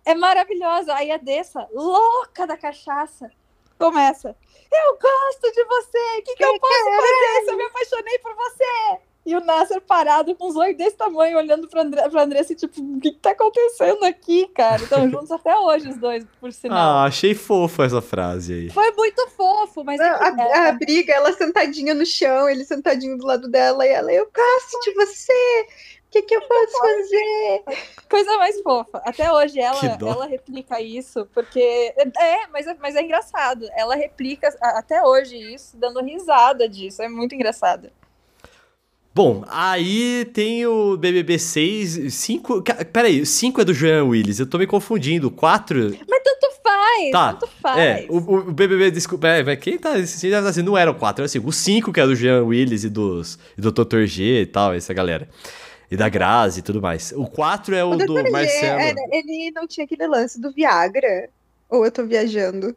É maravilhosa. Aí a Dessa, louca da cachaça, começa. Eu gosto de você. O que, que eu posso fazer se eu me apaixonei por você? E o Nasser parado com os olhos desse tamanho, olhando pra, André, pra Andressa, tipo, o que, que tá acontecendo aqui, cara? Estão juntos até hoje, os dois, por sinal. Ah, achei fofa essa frase aí. Foi muito fofo, mas é que- A, é, a briga, ela sentadinha no chão, ele sentadinho do lado dela, e ela, eu gosto de você. O que, que eu posso fazer? coisa mais fofa. Até hoje ela, ela replica isso, porque. É, mas é, mas é engraçado. Ela replica até hoje isso, dando risada disso. É muito engraçado. Bom, aí tem o BBB 6, 5... ca- Peraí, o 5 é do Joan Willis, eu tô me confundindo. O 4... Mas tanto faz, Tá, tanto faz. É, o, o- BBB, desculpa, é, quem tá assistindo assim, não era o 4, era assim, o 5 que é do Jean Willis e, dos, e do Dr. G e tal, essa galera. E da Grazi e tudo mais. O 4 é o, O do. G, Marcelo. era- ele não tinha aquele lance do Viagra? Ou eu tô viajando?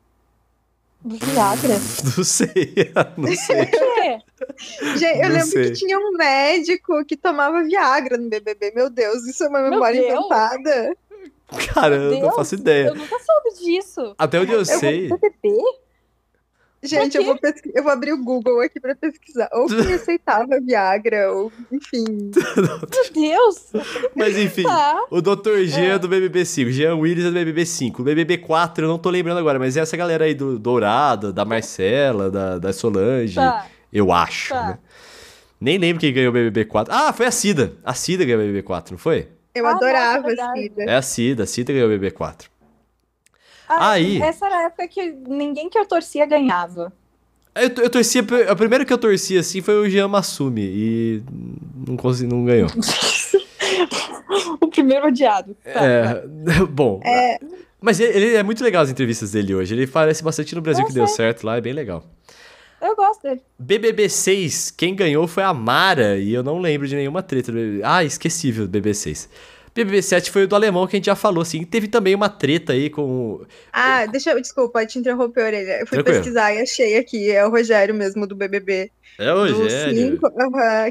Do Viagra. Não sei, não sei. Gente, eu Não lembro sei. que tinha um médico que tomava Viagra no BBB. Meu Deus, isso é uma Meu memória Deus. inventada. Cara, eu não Deus, faço ideia. Eu nunca soube disso. Até onde eu sei. BBB? Gente, eu vou, pesqui- eu vou abrir o Google aqui pra pesquisar. Ou quem aceitava Viagra, ou enfim. Meu Deus! Mas enfim, Tá. o Dr. G é É. do BBB 5, Jean Willis é do BBB 5. O BBB 4 eu não tô lembrando agora, mas é essa galera aí do Dourado, da Marcela, da, da Solange, Tá. Eu acho, Tá. né? Nem lembro quem ganhou o BBB 4. Ah, foi a Cida. A Cida ganhou o BBB 4, não foi? Eu Ah, adorava verdade. Cida. É a Cida, a Cida ganhou o BBB 4. Ah, Aí. Essa era a época que ninguém que eu torcia ganhava. Eu, eu torcia, o primeiro que eu torci assim foi o Jean Massumi e não consegui, não ganhou. o primeiro odiado. Tá, tá. É, bom. Mas ele, ele é muito legal as entrevistas dele hoje. Ele parece bastante no Brasil Eu que deu sei. certo lá, é bem legal. Eu gosto dele. BBB 6, quem ganhou foi a Mara, e eu não lembro de nenhuma treta. do BBB. Ah, esquecível do BBB 6. BBB 7 foi o do alemão que a gente já falou, assim. Teve também uma treta aí com. o- Ah, deixa eu, desculpa, te interromper, Orelha. Eu fui Tranquilo. pesquisar e achei aqui, é o Rogério mesmo do BBB. É o do Rogério. cinco,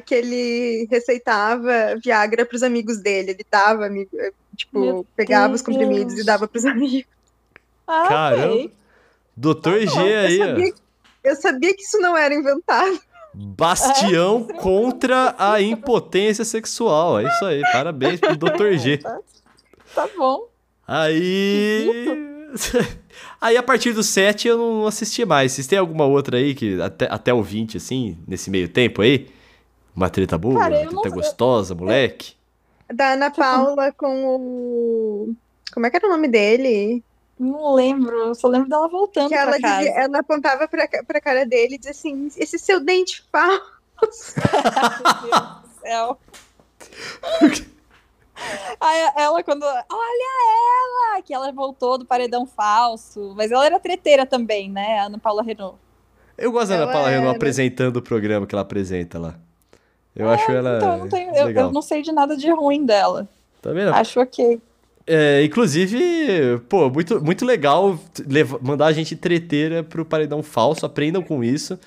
que ele receitava Viagra pros amigos dele. Ele dava, eh, tipo, Meu pegava os Deus. comprimidos e dava pros amigos. Ah, Caramba. ok. Doutor Tá G aí, ó. sabia, eu sabia que isso não era inventado. Bastião É, contra a impotência sexual. É isso aí. Parabéns pro Dr. G. Tá, tá bom. Aí. Aí a partir do 7 eu não assisti mais. Vocês têm alguma outra aí que até, até o 20, assim, nesse meio tempo aí? Uma treta boa, Cara, uma eu não- treta gostosa, moleque? Da Ana Paula com o. Como é que era o nome dele? Não lembro, eu só lembro dela voltando Que ela, pra casa. dizia, ela apontava pra, pra cara dele e dizia assim: esse seu dente falso. Meu Deus do céu. Aí ela, quando. Olha ela! Que ela voltou do paredão falso. Mas ela era treteira também, né? A Ana Paula Renault. Eu gosto da Ana Paula Renault era- apresentando o programa que ela apresenta lá. Eu acho ela. Então, eu não, tenho, eu, legal. eu não sei de nada de ruim dela. Tá vendo? Acho ok. É, inclusive, pô, muito, muito legal leva- mandar a gente treteira pro paredão falso. Aprendam com isso.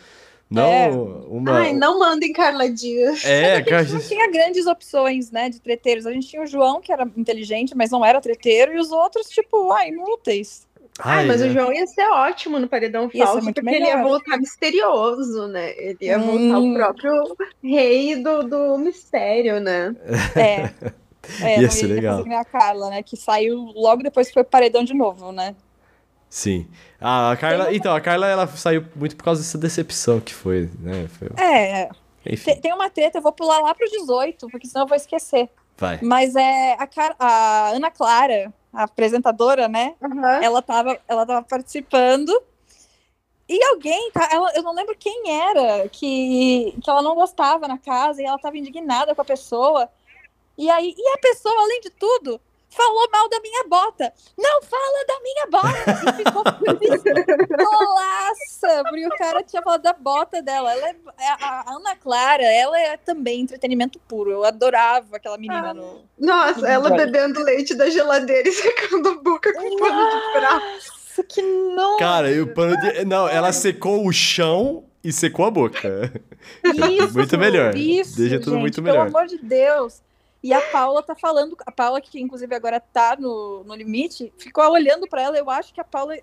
Não É. uma. Ai, não mandem Carla Dias. É, A gente não tinha grandes opções, né, de treteiros. A gente tinha o João, que era inteligente, mas não era treteiro, e os outros, tipo, ai, inúteis. Ai, Ai, mas é. o João ia ser ótimo no paredão falso, porque ele ia melhor. voltar misterioso, né? Ele ia Hum. voltar o próprio rei do, do mistério, né? É. É, Ia ser legal. fazer que nem a Carla, né? Que saiu logo depois que foi pro paredão de novo, né? Sim. Ah, a Carla. Então, a Carla ela saiu muito por causa dessa decepção que foi, né? Foi- É, Enfim, tem, tem uma treta, eu vou pular lá pro 18, porque senão eu vou esquecer. vai. Mas é a, Car- a Ana Clara, a apresentadora, né? Aham. Ela tava, ela tava participando. E alguém, tá, ela, eu não lembro quem era, que, que ela não gostava na casa e ela tava indignada com a pessoa. E aí, e a pessoa, além de tudo, falou mal da minha bota. Não fala da minha bota! E ficou pistolaça, porque o cara tinha falado da bota dela. Ela é, a, a Ana Clara, ela é também entretenimento puro. Eu adorava aquela menina no. Nossa, ela Olha. bebendo leite da geladeira e secando a boca com pano de prato. Nossa, que não! Cara, e o pano de. Não, ela secou o chão e secou a boca. Isso, Muito melhor. Isso, Deixa tudo gente, muito Pelo melhor. amor de Deus. E a Paula tá falando, a Paula, que inclusive agora tá no, no limite, ficou olhando pra ela. Eu acho que a Paula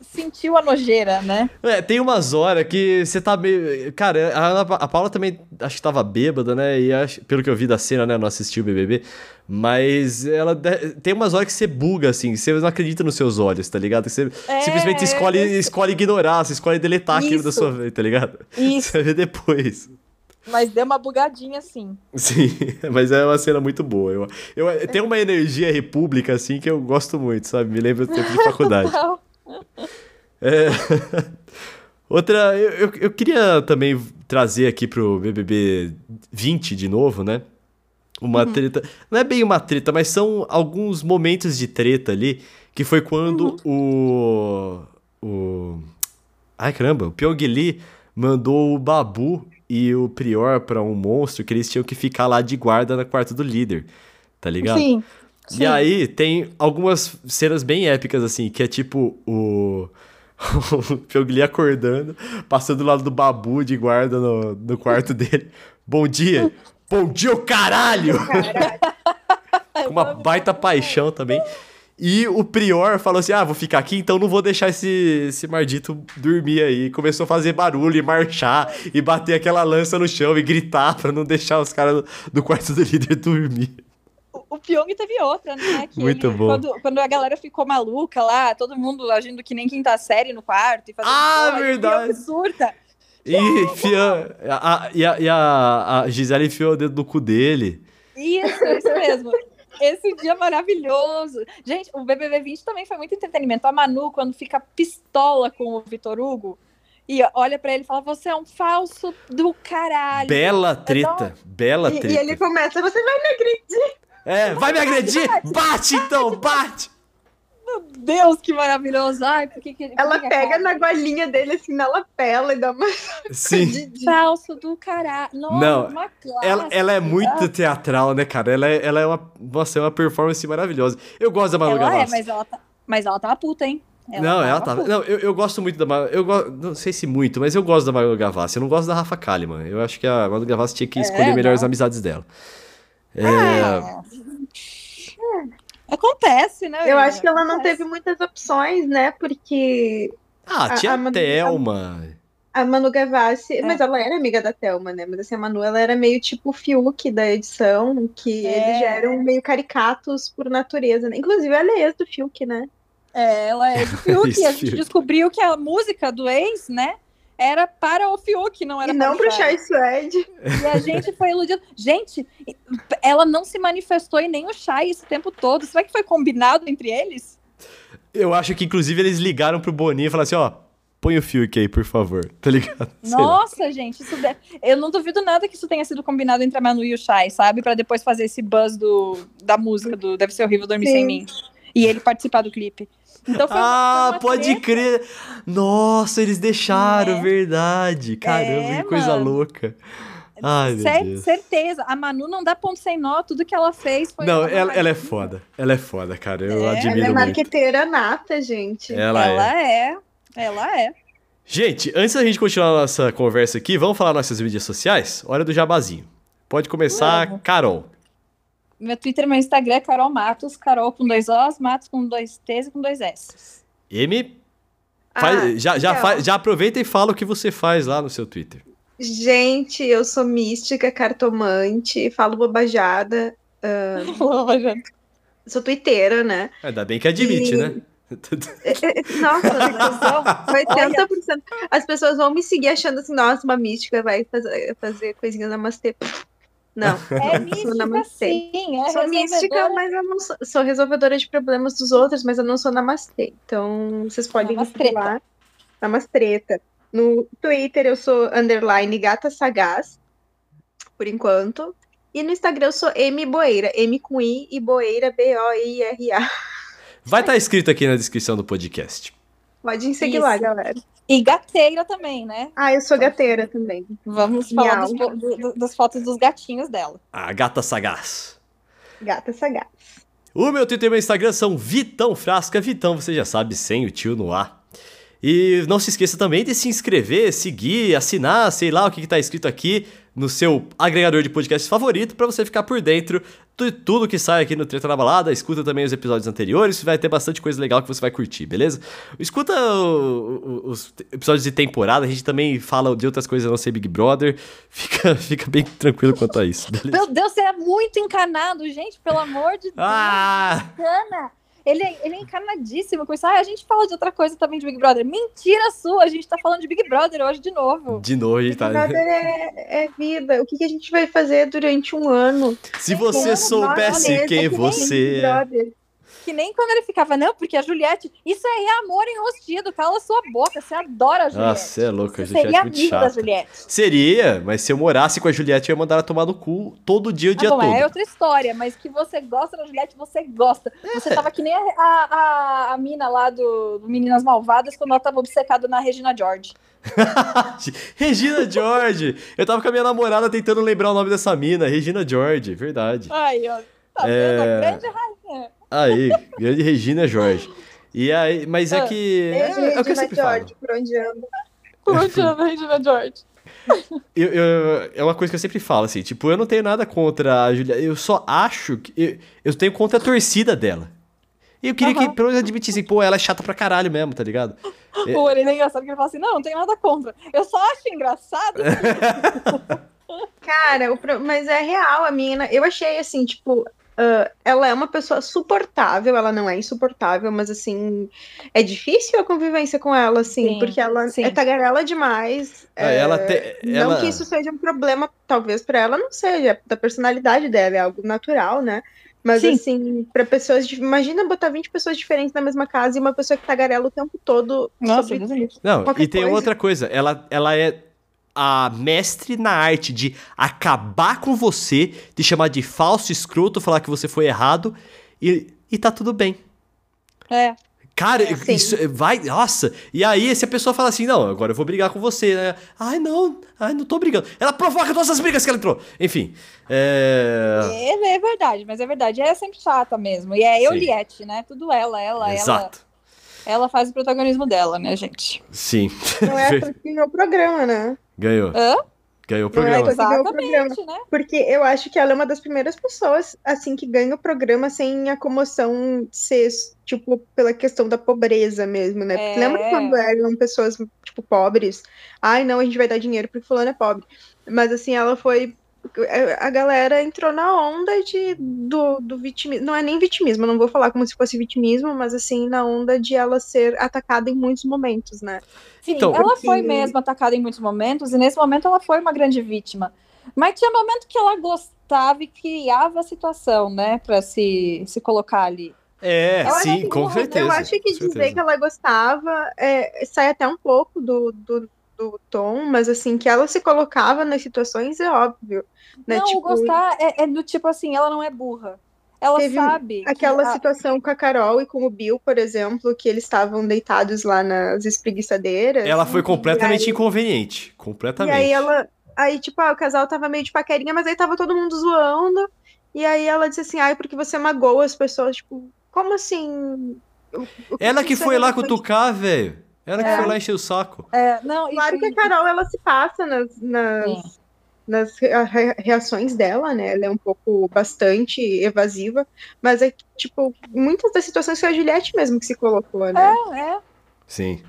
sentiu a nojeira, né? É, tem umas horas que você tá meio. Cara, a, a Paula também acho que tava bêbada, né? E acho, pelo que eu vi da cena, né? Não assisti o BBB. Mas ela tem umas horas que você buga, assim. Você não acredita nos seus olhos, tá ligado? Você É, simplesmente escolhe, é. escolhe ignorar, você escolhe deletar aquilo da Isso. sua vida, tá ligado? Isso, Você vê depois. Mas deu uma bugadinha assim. Sim, mas é uma cena muito boa. Eu, eu, tem uma energia república, assim, que eu gosto muito, sabe? Me lembra do tempo de faculdade. É. Outra, eu, eu, eu queria também trazer aqui pro BBB 20 de novo, né? Uma treta. Não é bem uma treta, mas são alguns momentos de treta ali. Que foi quando o. O. Ai caramba, o Pyong Lee mandou o Babu e o Prior pra um monstro que eles tinham que ficar lá de guarda no quarto do líder. Tá ligado? Sim. E sim. aí tem algumas cenas bem épicas, assim, que é tipo o. O acordando, passando do lado do babu de guarda no, no quarto dele. Bom dia! Bom dia, o caralho! Com uma baita paixão também. E o prior falou assim: ah, vou ficar aqui, então não vou deixar esse, esse maldito dormir aí. Começou a fazer barulho e marchar e bater aquela lança no chão e gritar pra não deixar os caras do quarto do líder dormir. O, o Pyong teve outra, né? Que Muito ele- bom. Quando, quando a galera ficou maluca lá, todo mundo agindo que nem quinta série no quarto e fazendo Ah, porra, verdade. Surta. E, enfia, a, a- e, a, e a, a Gisele enfiou o dedo no cu dele. Isso, isso mesmo. Esse dia maravilhoso. Gente, o BBB 20 também foi muito entretenimento. A Manu, quando fica pistola com o Vitor Hugo e olha pra ele e fala: Você é um falso do caralho. Bela treta, bela E, treta. e ele começa, você vai me agredir. É, vai me agredir? Bate então, bate! Meu Deus, que maravilhoso. Ai, por que que por Ela que pega na golinha dele, assim, na lapela e dá uma Sim. de Falso do caralho. Nossa, Não, uma classe. Ela, ela é muito teatral, né, cara? Ela é, ela é uma. Nossa, é uma performance maravilhosa. Eu gosto da Manu Ela é, Gavassi. mas ela, tá, mas ela tava puta, hein? não, ela tava. puta. Não, eu, eu gosto muito da Manu. Eu go... não sei se muito, mas eu gosto da Manu Gavassi. Eu não gosto da Rafa Kalimann. Eu acho que a Manu Gavassi tinha que É, escolher melhor as amizades dela. É, Ah, Acontece, né? Eu acho que ela não Acontece. teve muitas opções, né? Porque Ah, a- tinha a Manu- Thelma. a Manu Gavassi, É. mas ela era amiga da Thelma, né? Mas assim, a Manu, ela era meio tipo o Fiuk da edição, que É. eles já eram meio caricatos por natureza, né? Inclusive, ela é ex do Fiuk, né? É, ela é do Fiuk. E a gente descobriu que a música do ex, né? Era para o Fiuk, não era e para não o pro Chay. Chai Suede. E a gente foi iludido. Gente, ela não se manifestou e nem o Chay esse tempo todo. Será que foi combinado entre eles? Eu acho que, inclusive, eles ligaram pro Boninho e falaram assim: ó, põe o Fiuk aí, por favor. Tá ligado? Sei lá. Nossa, gente, isso deve... eu não duvido nada que isso tenha sido combinado entre a Manu e o Chay, sabe? Pra depois fazer esse buzz do, da música do Deve Ser Horrível Dormir Sim. Sem Mim. E ele participar do clipe. Então foi uma- Ah, foi uma pode treta. crer. Nossa, eles deixaram, Né? verdade. Caramba, É, que coisa mano. louca. Ai, meu Cer- Deus. certeza. A Manu não dá ponto sem nó. Tudo que ela fez foi. Não, ela, ela é foda. Ela é foda, cara. Eu É, é admiro Ela é muito. marqueteira nata, gente. Ela, é. Ela é. Ela é. Gente, antes da gente continuar a nossa conversa aqui, vamos falar nossas mídias sociais? Hora do jabazinho. Pode começar. Carol. Meu Twitter e meu Instagram é Carol Matos. Carol com dois Os, Matos com dois T's e com dois S. M, faz- Ah, já, já, então. faz- já aproveita e fala o que você faz lá no seu Twitter. Gente, eu sou mística, cartomante, falo bobajada, sou twitteira, né? Ainda bem que admite, E- né? Nossa, 80%. As pessoas vão me seguir achando assim, nossa, uma mística vai fazer, fazer coisinha namastê. Não. É Sou mística, sim. É sou mística, resolvedora. mas eu não sou, sou resolvedora de problemas dos outros, mas eu não sou namastê. Então, vocês podem me seguir Namastreta. lá. Namastreta. No Twitter eu sou underline gata sagaz, por enquanto. E no Instagram eu sou M Boeira, M com I e Boeira, B-O-I-R-A. Vai estar escrito aqui na descrição do podcast. Podem seguir Isso. lá, galera. E gateira também, né? Ah, eu sou gateira também. Vamos falar dos do- das fotos dos gatinhos dela. A gata sagaz. Gata sagaz. O meu Twitter e meu Instagram são Vitão Frasca. Vitão, você já sabe, sem o tio no ar. E não se esqueça também de se inscrever, seguir, assinar, sei lá o que está escrito aqui no seu agregador de podcast favorito para você ficar por dentro de tudo que sai aqui no Treta na Balada. Escuta também os episódios anteriores, vai ter bastante coisa legal que você vai curtir, beleza? Escuta o- o- os episódios de temporada, a gente também fala de outras coisas a não ser Big Brother. Fica, fica bem tranquilo quanto a isso, beleza? Meu Deus, você é muito encanado, gente, pelo amor de Deus. Ah! Encana. Ele é, ele é encanadíssimo com isso. Ah, a gente fala de outra coisa também de Big Brother. Mentira sua, a gente tá falando de Big Brother hoje de novo. De novo, Big tá. Brother é, é vida. O que, que a gente vai fazer durante um ano? Se você soubesse quem é que você Big é. Que nem quando ele ficava, não, porque a Juliette. Isso aí é amor enrostido, cala sua boca. Você adora a Juliette. Nossa, você é louco, a Juliette seria é muito amigo da chata. Juliette. Seria, mas se eu morasse com a Juliette, eu ia mandar ela tomar no cu todo dia, o dia Ah, bom, todo. é outra história, mas que você gosta da Juliette, você gosta. Você tava que nem a, a, a- a mina lá do, do Meninas Malvadas quando ela tava obcecada na Regina George. Regina George! Eu tava com a minha namorada tentando lembrar o nome dessa mina, Regina George, verdade. Aí, ó. Tá É. vendo? A grande rainha. Aí, grande Regina George. E aí, mas é Ah, que. É, Beijo, é o que eu Regina sempre falo. George, por onde anda. Por onde anda a Regina George? Eu, eu- é uma coisa que eu sempre falo, assim, tipo, eu não tenho nada contra a Juliette, eu só acho que. Eu, eu tenho contra a torcida dela. E eu queria que Aham. pelo menos admitissem, pô, ela é chata pra caralho mesmo, tá ligado? É. O Orelha é engraçado que ele fala assim: não, não tem nada contra. Eu só acho engraçado. Cara, o pro- mas é real, a mina. Eu achei assim, tipo, ah, ela é uma pessoa suportável, ela não é insuportável, mas assim, é difícil a convivência com ela, assim, Sim, porque ela sim. é tagarela demais. Ah, é, ela te- Não ela- que isso seja um problema, talvez pra ela não seja, da personalidade dela, é algo natural, né? Mas Sim. assim, pra pessoas. dif- Imagina botar 20 pessoas diferentes na mesma casa e uma pessoa que tagarela o tempo todo Nossa, sobre. Não, e tem coisa. outra coisa, ela, ela é a mestre na arte de acabar com você, de chamar de falso escroto, falar que você foi errado e, e tá tudo bem. É. Cara, É, sim. isso vai. Nossa! E aí, se a pessoa fala assim, não, agora eu vou brigar com você, né? Ai, não, ai, não tô brigando. Ela provoca todas as brigas que ela entrou. Enfim. É. É, é verdade, mas é verdade. Ela é sempre chata mesmo. E é Sim. Euliette, né? Tudo ela, ela, ela. Exato. Ela faz o protagonismo dela, né, gente? Sim. Não é ganhou o programa, né? Ganhou. Hã? Ganhou o é programa. que ganhou o programa. Exatamente, né? Porque eu acho que ela é uma das primeiras pessoas, assim, que ganha o programa sem a comoção ser, tipo, pela questão da pobreza mesmo, né? Porque É. lembra quando eram pessoas, tipo, pobres? Ai, não, a gente vai dar dinheiro porque fulano é pobre. Mas, assim, ela foi... A galera entrou na onda de, do, do vitimismo. Não é nem vitimismo, não vou falar como se fosse vitimismo, mas, assim, na onda de ela ser atacada em muitos momentos, né? Sim, Então- ela Porque- foi mesmo atacada em muitos momentos, e nesse momento ela foi uma grande vítima. Mas tinha momento que ela gostava e criava a situação, né, pra se, se colocar ali. É, acho sim, que- com certeza. Eu acho que dizer certeza. que ela gostava é, sai até um pouco do, do, do tom, mas assim, que ela se colocava nas situações é óbvio. Né? não, tipo, o gostar é, é do tipo assim, ela não é burra. Ela Teve sabe. que Aquela a- situação com a Carol e com o Bill, por exemplo, que eles estavam deitados lá nas espreguiçadeiras. Ela foi completamente E aí- inconveniente. E Completamente. aí ela. Aí, tipo, ah, o casal tava meio de paquerinha, mas aí tava todo mundo zoando. E aí ela disse assim, ai, porque você magoa as pessoas, tipo, como assim? O- o Ela que é foi lá cutucar, velho. Ela que É. foi lá encher o saco. É, não, e- Claro que a Carol ela se passa nas, nas, nas rea- rea- reações dela, né? Ela é um pouco bastante evasiva, mas é que, tipo, muitas das situações foi a Juliette mesmo que se colocou, né? é, é. Sim.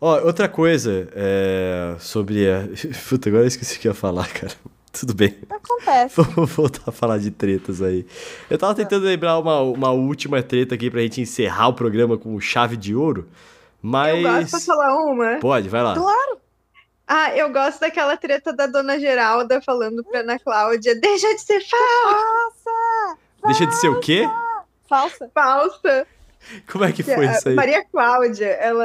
Ó, outra coisa é, sobre a. Puta, agora eu esqueci o que eu ia falar, cara. Tudo bem. Acontece. Vamos voltar a falar de tretas aí. Eu tava tentando lembrar uma, uma última treta aqui pra gente encerrar o programa com chave de ouro. Mas. Eu gosto, posso falar uma? Pode, vai lá. Ah, eu gosto daquela treta da dona Geralda falando pra Ana Cláudia, deixa de ser fa- Deixa de ser o quê? Falsa. falsa. Como é que foi A isso aí? Maria Cláudia, ela.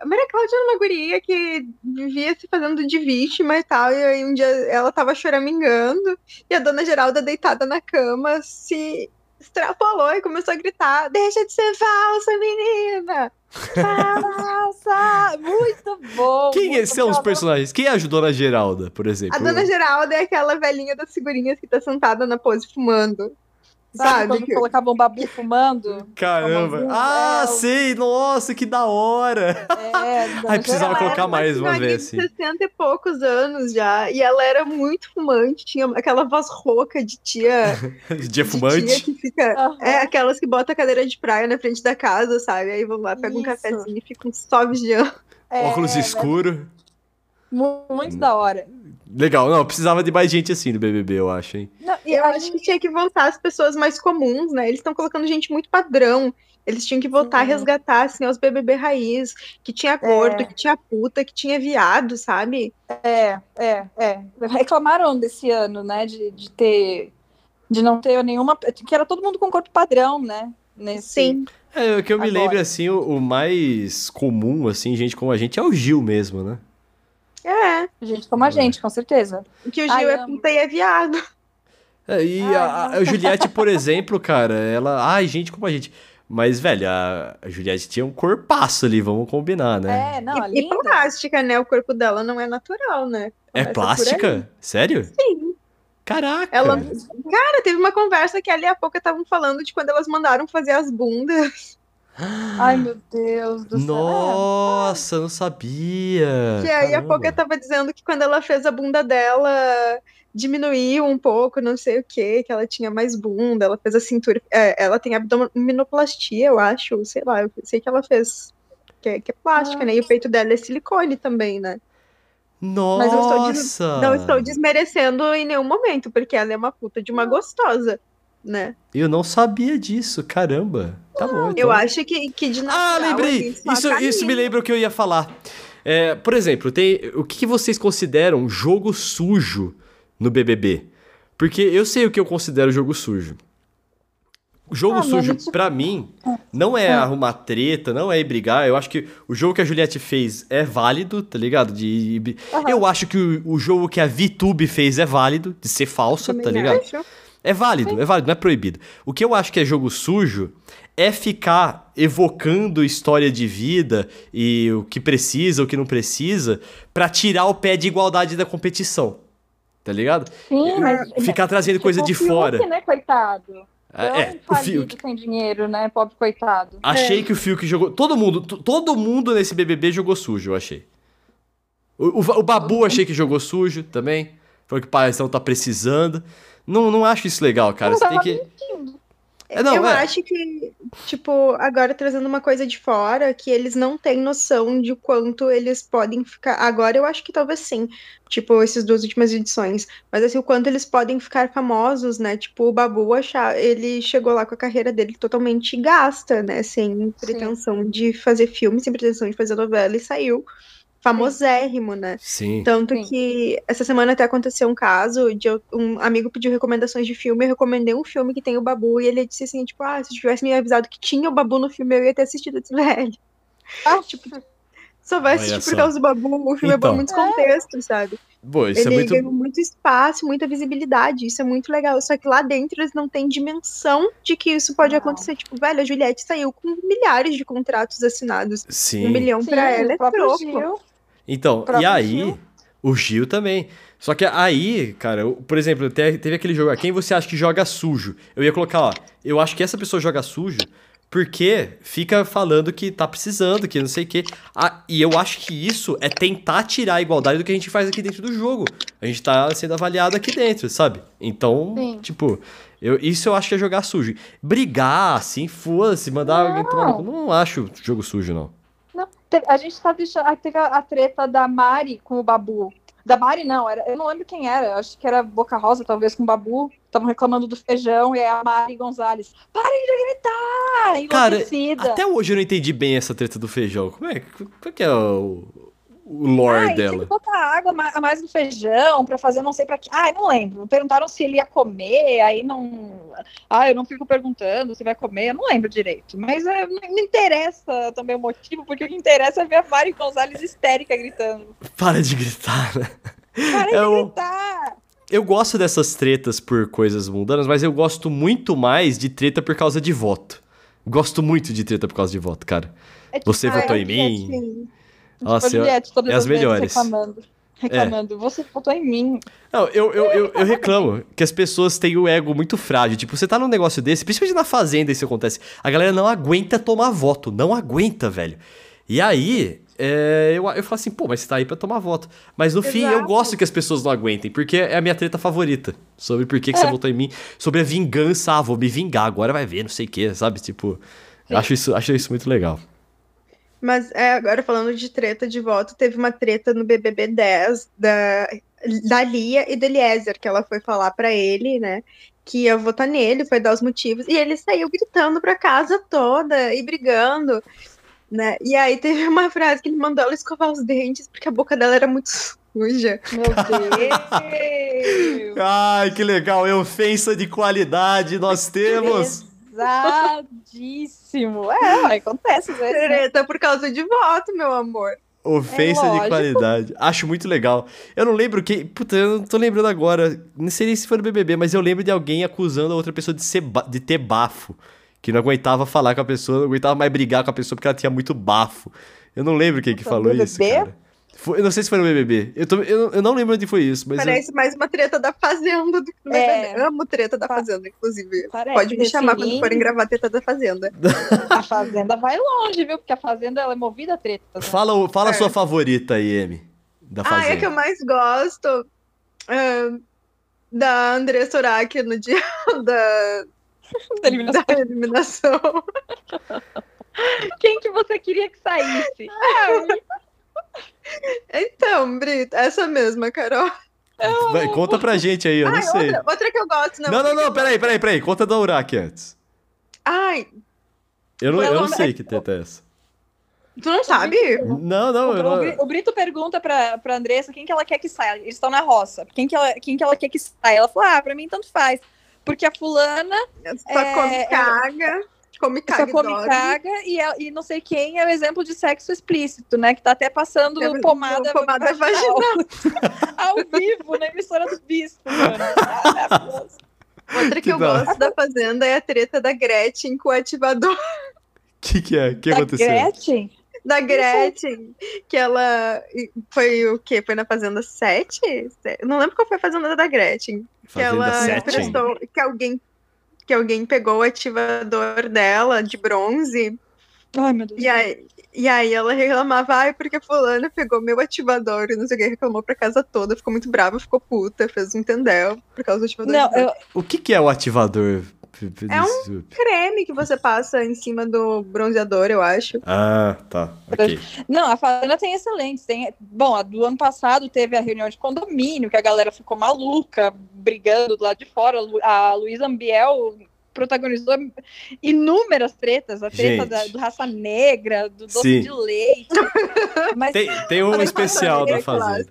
A Maria Cláudia era uma guria que vivia se fazendo de vítima e tal. E aí um dia ela tava choramingando e a dona Geralda deitada na cama se extrapolou e começou a gritar: Deixa de ser falsa, menina! Falsa! Muito bom. Quem muito são os bom. personagens? Quem ajudou na Geralda, por exemplo? A dona Geralda é aquela velhinha das figurinhas que tá sentada na pose fumando. Sabe, Sabe? quando que- colocavam um babu fumando? Caramba. Ah, é, o- sei. Nossa, que da hora. É, Ai, precisava Ela colocar era mais uma vez, de assim. 60 e poucos anos já. E ela era muito fumante, tinha aquela voz rouca de tia. Dia de tia fumante. que fica. Aham. É aquelas que botam a cadeira de praia na frente da casa, sabe? Aí vão lá, pegam um cafezinho e ficam só vigiando. É, Óculos escuro. mu- Muito da hora. Legal. Não, precisava de mais gente assim no BBB, eu acho, hein? Não, e Eu a acho gente- que tinha que voltar as pessoas mais comuns, né? Eles estão colocando gente muito padrão. Eles tinham que voltar a Sim. resgatar, assim, os BBB raiz, que tinha gordo, É. que tinha puta, que tinha viado, sabe? É, é, é. Reclamaram desse ano, né? De, de ter. De não ter nenhuma. Que era todo mundo com corpo padrão, né? Nesse... Sim. É, o que eu me Agora. lembro, assim, o, o mais comum, assim, gente como a gente, é o Gil mesmo, né? É. Gente como a gente, com certeza. Que o Gil Ai, é puta e é viado. É, e Ai, a, a Juliette, por exemplo, cara, ela. Ai, gente como a gente. Mas, velho, a, Juliette tinha um corpaço ali, vamos combinar, né? É, não, e, e linda. plástica, né? O corpo dela não é natural, né? É, Começa aí. plástica? Sério? Sim. Caraca! Ela, cara, teve uma conversa que ali a pouco estavam falando de quando elas mandaram fazer as bundas. Ai, meu Deus do céu. Nossa, não sabia. Que aí a Caramba. Poca tava dizendo que quando ela fez a bunda dela diminuiu um pouco, não sei o que, que ela tinha mais bunda, ela fez a cintura. é, ela tem abdominoplastia, eu acho, sei lá, eu sei que ela fez. Que é, que é plástica, né? E o peito dela é silicone também, né? Mas eu estou des- Nossa! Não estou desmerecendo em nenhum momento, porque ela é uma puta de uma gostosa, né? Eu não sabia disso, caramba. Tá bom, então. Eu acho que, que de Ah, natural, lembrei! assim, só a Isso, isso me Camila. lembra o que eu ia falar. É, por exemplo, tem, o que que vocês consideram jogo sujo no BBB? Porque eu sei o que eu considero jogo sujo. O jogo Ah, sujo, tipo- pra mim, não é arrumar treta, não é ir brigar. Eu acho que o jogo que a Juliette fez é válido, tá ligado? De, de- Aham. Eu acho que o, o jogo que a VTube fez é válido, de ser falsa, tá ligado? acho. É válido, é válido, não é proibido. O que eu acho que é jogo sujo é ficar evocando história de vida e o que precisa, o que não precisa, pra tirar o pé de igualdade da competição. Tá ligado? Sim, mas. Ficar trazendo coisa tipo, de o Fiuk, fora. né, coitado? Tão É, o Fiuk. sem dinheiro, né? Pobre coitado. Achei que o Fiuk jogou. Todo mundo, todo mundo nesse BBB jogou sujo, eu achei. O, o, o Babu achei que jogou sujo também. Falou que o paizão tá precisando. Não, não acho isso legal, cara. Não Você tem que. mentindo. É, não, eu é. acho que, tipo, agora trazendo uma coisa de fora, que eles não têm noção de quanto eles podem ficar. Agora eu acho que talvez sim, tipo, essas duas últimas edições. Mas assim, o quanto eles podem ficar famosos, né? Tipo, o Babu achar, ele chegou lá com a carreira dele totalmente gasta, né? Sem pretensão de fazer filme, sem pretensão de fazer novela, e saiu famosérrimo, né? Sim. Tanto Sim. que essa semana até aconteceu um caso de eu- um amigo pediu recomendações de filme, eu recomendei um filme que tem o Babu, e ele disse assim, tipo, ah, se tivesse me avisado que tinha o Babu no filme, eu ia ter assistido. Eu disse, velho, Ah, só vai assistir só. por causa do Babu, o filme é bom Então. em muitos contextos, sabe? Pô, isso ele é muito. ganhou muito espaço, muita visibilidade, isso é muito legal. Só que lá dentro eles não têm dimensão de que isso pode Não. acontecer. Tipo, velho, a Juliette saiu com milhares de contratos assinados. Sim. Um milhão sim, pra ela é troco. Gil. Então, e aí, Gil. o Gil também. Só que aí, cara, eu- por exemplo, te- teve aquele jogo, ah, quem você acha que joga sujo? Eu ia colocar, ó, eu acho que essa pessoa joga sujo porque fica falando que tá precisando, que não sei o quê. Ah, e eu acho que isso é tentar tirar a igualdade do que a gente faz aqui dentro do jogo. A gente tá sendo avaliado aqui dentro, sabe? Então, Sim. tipo, eu, isso eu acho que é jogar sujo. Brigar, assim, foda-se, mandar alguém tomar Não acho jogo sujo, não. A gente tá deixando. ah, Teve a, a treta da Mari com o Babu. Da Mari, não, era, eu não lembro quem era, acho que era Boca Rosa, talvez com o Babu. Estavam reclamando do feijão e aí a Mari Gonzalez. Parem de gritar! Cara. Até hoje eu não entendi bem essa treta do feijão. Como é, qual que é o, o lore Ai, tinha dela? que botar água a mais no feijão pra fazer não sei pra quê. Ai, não lembro. Perguntaram se ele ia comer, aí não. Ah, eu não fico perguntando se vai comer, eu não lembro direito. Mas é, não não interessa também o motivo, porque o que interessa é ver a Mari Gonzalez histérica gritando. Para de gritar, né? Para de É o- gritar! Eu gosto dessas tretas por coisas mundanas, mas eu gosto muito mais de treta por causa de voto. Gosto muito de treta por causa de voto, cara. É tipo, Você ai, votou em é mim? Assim, Nossa, a Juliette, todas é as melhores. reclamando. Reclamando. Você votou em mim. Não, eu, eu, eu, eu reclamo que as pessoas têm o ego muito frágil. Tipo, você tá num negócio desse, principalmente na fazenda isso acontece. A galera não aguenta tomar voto. Não aguenta, velho. E aí, é, eu, eu falo assim, pô, mas você tá aí pra tomar voto. Mas no fim, eu Exato. gosto que as pessoas não aguentem, porque é a minha treta favorita. Sobre por que, que você votou em mim. Sobre a vingança. Ah, vou me vingar, agora vai ver, não sei o que, sabe? Tipo, eu acho isso, acho isso muito legal. Mas é, agora falando de treta de voto, teve uma treta no BBB 10 da, da Lia e do Eliezer, que ela foi falar pra ele, né? Que ia votar nele, foi dar os motivos, e ele saiu gritando pra casa toda e brigando, né? E aí teve uma frase que ele mandou ela escovar os dentes, porque a boca dela era muito suja. Meu Deus! Ai, que legal. É ofensa de qualidade nós temos. Pesadíssimo. É, acontece às vezes. né? Treta por causa de voto, meu amor. Ofensa É de qualidade. Acho muito legal. Eu não lembro quem. Puta, eu não tô lembrando agora. Não sei nem se foi no BBB, mas eu lembro de alguém acusando a outra pessoa de, ser ba- de ter bafo. Que não aguentava falar com a pessoa, não aguentava mais brigar com a pessoa porque ela tinha muito bafo. Eu não lembro quem que falou BBB? isso, cara. Foi- eu não sei se foi no BBB. Eu, tô- eu, eu não lembro onde foi isso, mas. eu- Parece mais uma treta da Fazenda do que É. BBB. Amo treta da Fazenda, inclusive. Parece, Pode me chamar quando forem gravar treta da Fazenda. A Fazenda vai longe, viu? Porque a Fazenda ela é movida a treta. Né? Fala, o- fala a É. sua favorita aí, Emi. Da Ah, Fazenda. é que eu mais gosto ah, da Andressa Soraki no dia da, Da eliminação. da eliminação. Quem que você queria que saísse? Então, Brito, essa mesma, Carol. Vai, conta pra gente aí, eu não Ai, sei. outra, outra que eu gosto, não. Não, não, não, peraí, peraí, peraí. Conta da Uraki antes. Ai, Eu não, eu não sei que treta é essa. tu não sabe? Não, não, eu O, não. O Brito pergunta pra, pra Andressa quem que ela quer que saia. Eles estão na roça. Quem que, ela, quem que ela quer que saia? Ela falou: ah, pra mim tanto faz. Porque a fulana Só É, come é- caga, come só caga e come dorme. caga e, ela- e não sei quem é o exemplo de sexo explícito, né? Que tá até passando É, pomada, pomada vaginal. Ao vivo, na emissora do Bispo, mano. Outra que, Que eu gosto da Fazenda é a treta da Gretchen com o ativador O que, que é? O que Da aconteceu? Gretchen? da Gretchen. Que ela foi o quê? Foi na Fazenda 7? Não lembro qual foi a Fazenda da Gretchen. Que Fazenda ela 7. emprestou, que alguém que alguém pegou o ativador dela de bronze Ai, meu Deus. e aí, e aí ela reclamava, ai, porque fulana pegou meu ativador e não sei o que, reclamou pra casa toda, ficou muito brava, ficou puta, fez um tendel por causa do ativador. Não, eu, O que, que é o ativador? É um- creme que você passa em cima do bronzeador, eu acho. Ah, tá. Ok. Não, a Fazenda tem excelentes. Tem, bom, a do ano passado teve a reunião de condomínio, que a galera ficou maluca, brigando do lado de fora. A Luísa Ambiel protagonizou inúmeras tretas, a treta da- do raça negra, do doce Sim. de leite. Mas tem, Tem, tem um especial da Fazenda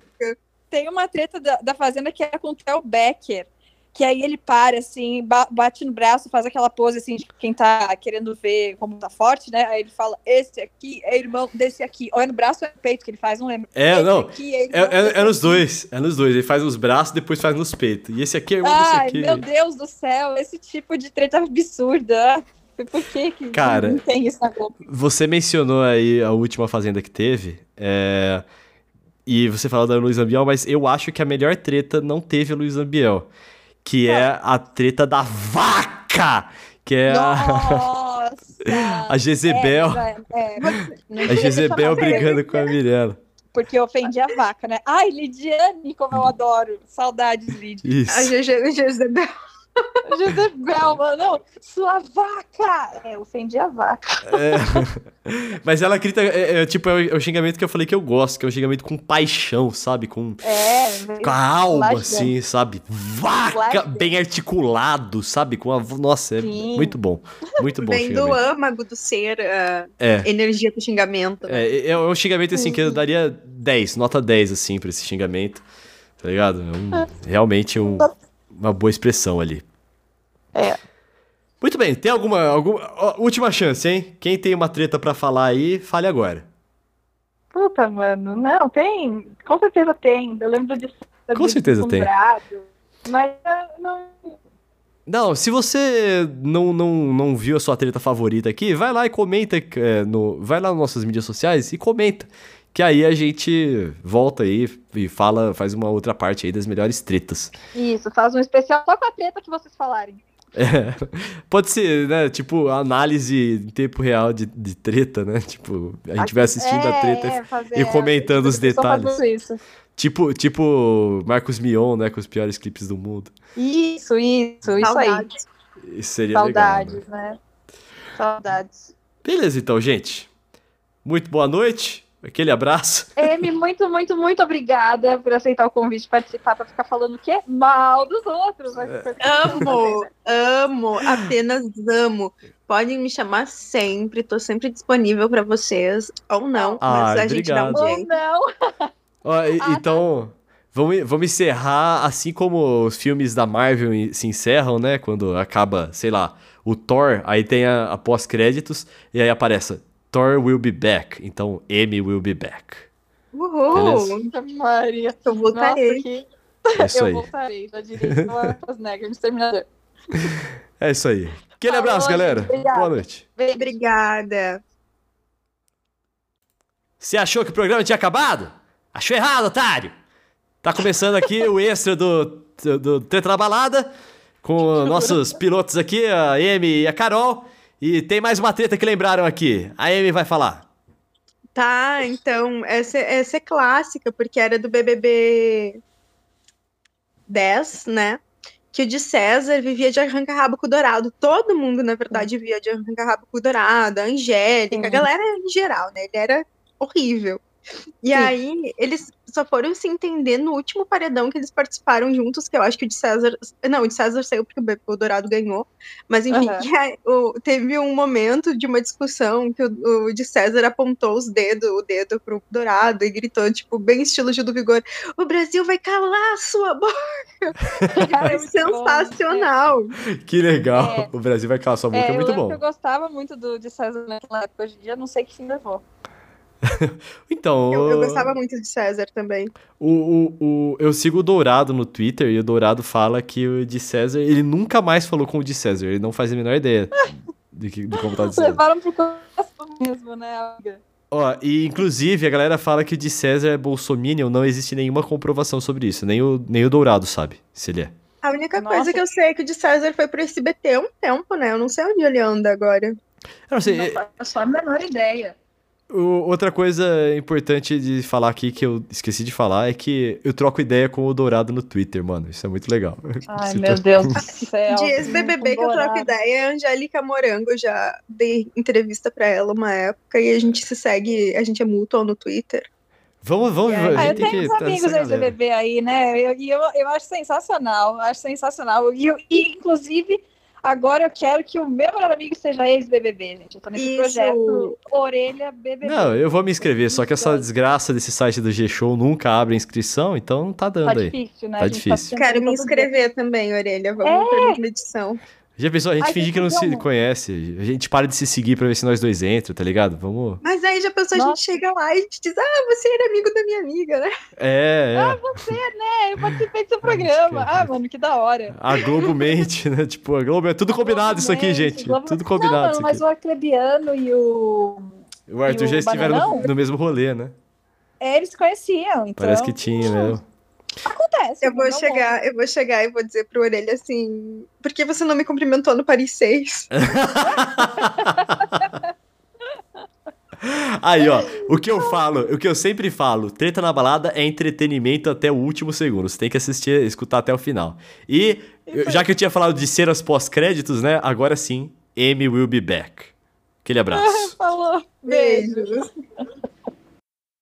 Fazenda. uma treta da, da Fazenda que é com o Theo Becker. Que aí ele para, assim, ba- bate no braço, faz aquela pose, assim, de quem tá querendo ver como tá forte, né? Aí ele fala, esse aqui é irmão desse aqui. Ou é no braço ou é no peito que ele faz, não lembro. É, Esse não. aqui é, É, é, desse é nos aqui. dois. É nos dois. Ele faz nos braços, depois faz nos peitos. E esse aqui é irmão desse Ai, aqui. meu Deus do céu, esse tipo de treta absurda. Por que que Cara, não tem isso na Globo? Você mencionou aí a última fazenda que teve. é, E você falou da Luiz Ambiel, mas eu acho que a melhor treta não teve a Luiz Ambiel. Que é a treta da vaca! Que é a, Nossa! a Jezebel. É, é, não A Jezebel brigando com a Mirella. Porque eu ofendi a vaca, né? Ai, Lidiane, como eu adoro. Saudades, Lidia. Isso. A Jezebel. Jezebel, mano. Não, sua vaca! É, ofendi a vaca. É. Mas ela grita, é, é, tipo, é o, é o xingamento que eu falei que eu gosto, que é um xingamento com paixão, sabe? Com, É, com a alma, Lajeando. assim, sabe? Vaca, Lajeando. bem articulado, sabe? Com a, nossa, é Sim. muito bom. Muito bom Vem do âmago do ser, a É. energia do xingamento. né? É, é um xingamento assim que eu daria 10, nota 10 assim pra esse xingamento. Tá ligado? É um- realmente um- uma boa expressão ali. É. Muito bem, tem alguma, alguma última chance, hein? Quem tem uma treta pra falar aí, fale agora. Puta, mano. Não, tem. Com certeza tem. Eu lembro de. Com certeza tem. Mas eu não. Não, se você não, não, não viu a sua treta favorita aqui, vai lá e comenta é, no, vai lá nas nossas mídias sociais e comenta. Que aí a gente volta aí e fala, faz uma outra parte aí das melhores tretas. Isso, faz um especial só com a treta que vocês falarem. É, pode ser, né? Tipo, análise em tempo real de, de treta, né? Tipo, a gente vai assistindo a treta é, fazer- e comentando os detalhes. Isso. Tipo, tipo Marcos Mion, né? Com os piores clipes do mundo. isso, isso, isso aí. Saudades. Isso seria legal. Saudades, Né? né? Saudades. Beleza, então, gente. Muito boa noite. Aquele abraço. Amy, muito, muito, muito obrigada por aceitar o convite de participar para ficar falando o quê? Mal dos outros. Mas É. Amo, amo, apenas amo. Podem me chamar sempre, tô sempre disponível pra vocês. Ou não, mas Ai, a gente dá um obrigado. Ou jeito. não. E- Ah, tá. então, vamos, vamos encerrar assim como os filmes da Marvel se encerram, né? Quando acaba, sei lá, o Thor, aí tem a, a pós-créditos e aí aparece Thor will be back. Então, M will be back. Uhul! Beleza. Maria. Eu Nossa, voltarei. que... É isso eu aí. voltarei. Já diria Exterminador. É isso aí. Aquele Falou, abraço, gente. galera. Obrigada. Boa noite. Obrigada. Você achou que o programa tinha acabado? Achou errado, otário! Tá começando aqui o extra do, do, do Treta na Balada, com nossos pilotos aqui, a Amy e a Carol. E tem mais uma treta que lembraram aqui. A Amy vai falar. Tá, então, essa, essa é clássica, porque era do BBB 10, né? Que o de César vivia de arranca-rabo com o Dourado. Todo mundo, na verdade, vivia de arranca-rabo com o Dourado, a Angélica, a galera em geral, né? Ele era horrível. E Sim. aí, eles só foram se entender no último paredão que eles participaram juntos, que eu acho que o de César. Não, o de César saiu porque o Dourado ganhou. Mas enfim, aí, o- teve um momento de uma discussão que o, o de César apontou os dedos, o dedo pro Dourado e gritou, tipo, bem estilo Gil do Vigor: O Brasil vai calar a sua boca! Cara, É é sensacional. Que legal. É. O Brasil vai calar sua boca, É, é, muito bom. eu gostava muito do, de César naquela época. Hoje em dia, não sei que fim levou. Então, Eu, eu gostava muito de César também. O, o, o- eu sigo o Dourado no Twitter e o Dourado fala que o de César, ele nunca mais falou com o de César, ele não faz a menor ideia de, que, de como tá o de César. Levaram pro coração mesmo, né, amiga? Ó, e inclusive a galera fala que o de César é bolsominion, não existe nenhuma comprovação sobre isso, nem o, nem o Dourado sabe se ele é. A única Nossa. coisa que eu sei é que o de César foi pro SBT há um tempo, né? Eu não sei onde ele anda agora. Eu não sei, Não faço a menor ideia. O- outra coisa importante de falar aqui que eu esqueci de falar é que eu troco ideia com o Dourado no Twitter, mano, isso é muito legal. Ai, meu tu- Deus do céu. De ex-BBB que eu troco ideia é a Angélica Morango. Eu já dei entrevista pra ela uma época e a gente se segue, a gente é mútuo no Twitter. Vamos, vamos, a Ah, eu tenho que uns tá amigos ex-BBB aí, né? Eu- E eu, eu, acho sensacional, acho sensacional. E, eu- e, inclusive, agora eu quero que o meu melhor amigo seja ex-BBB, gente. Eu tô nesse Isso. projeto Orelha BBB. Não, eu vou me inscrever, só que essa desgraça desse site do G-Show nunca abre inscrição, então não tá dando Tá aí. difícil, né? Tá A gente difícil. tentando Quero me inscrever também, Orelha. Vamos ter uma edição. Já pensou, a gente Ai, finge que não se um- conhece, a gente para de se seguir pra ver se nós dois entramos, tá ligado? Vamos... Mas aí já pensou, a gente Nossa. chega lá e a gente diz, ah, você era amigo da minha amiga, né? É, é. É, eu participei do seu programa. Ah, mano, que da hora. A Globo mente, né? Tipo, a Globo é tudo combinado isso aqui, Gente. Globo- Tudo Não, combinado mano, isso mas o Arcrebiano e o. O Arthur e já o estiveram no, no mesmo rolê, né? É, eles se conheciam, então. Parece que tinha, né? Acontece. Eu vou chegar, eu vou chegar e vou dizer pro Orelha assim, por que você não me cumprimentou no Paris 6? Aí, ó, o que eu falo, o que eu sempre falo, treta na balada é entretenimento até o último segundo. Você tem que assistir, escutar até o final. E, eu- já que eu tinha falado de cenas pós-créditos, né? Agora sim, Amy will be back. Aquele abraço. Falou. Beijo. Beijos.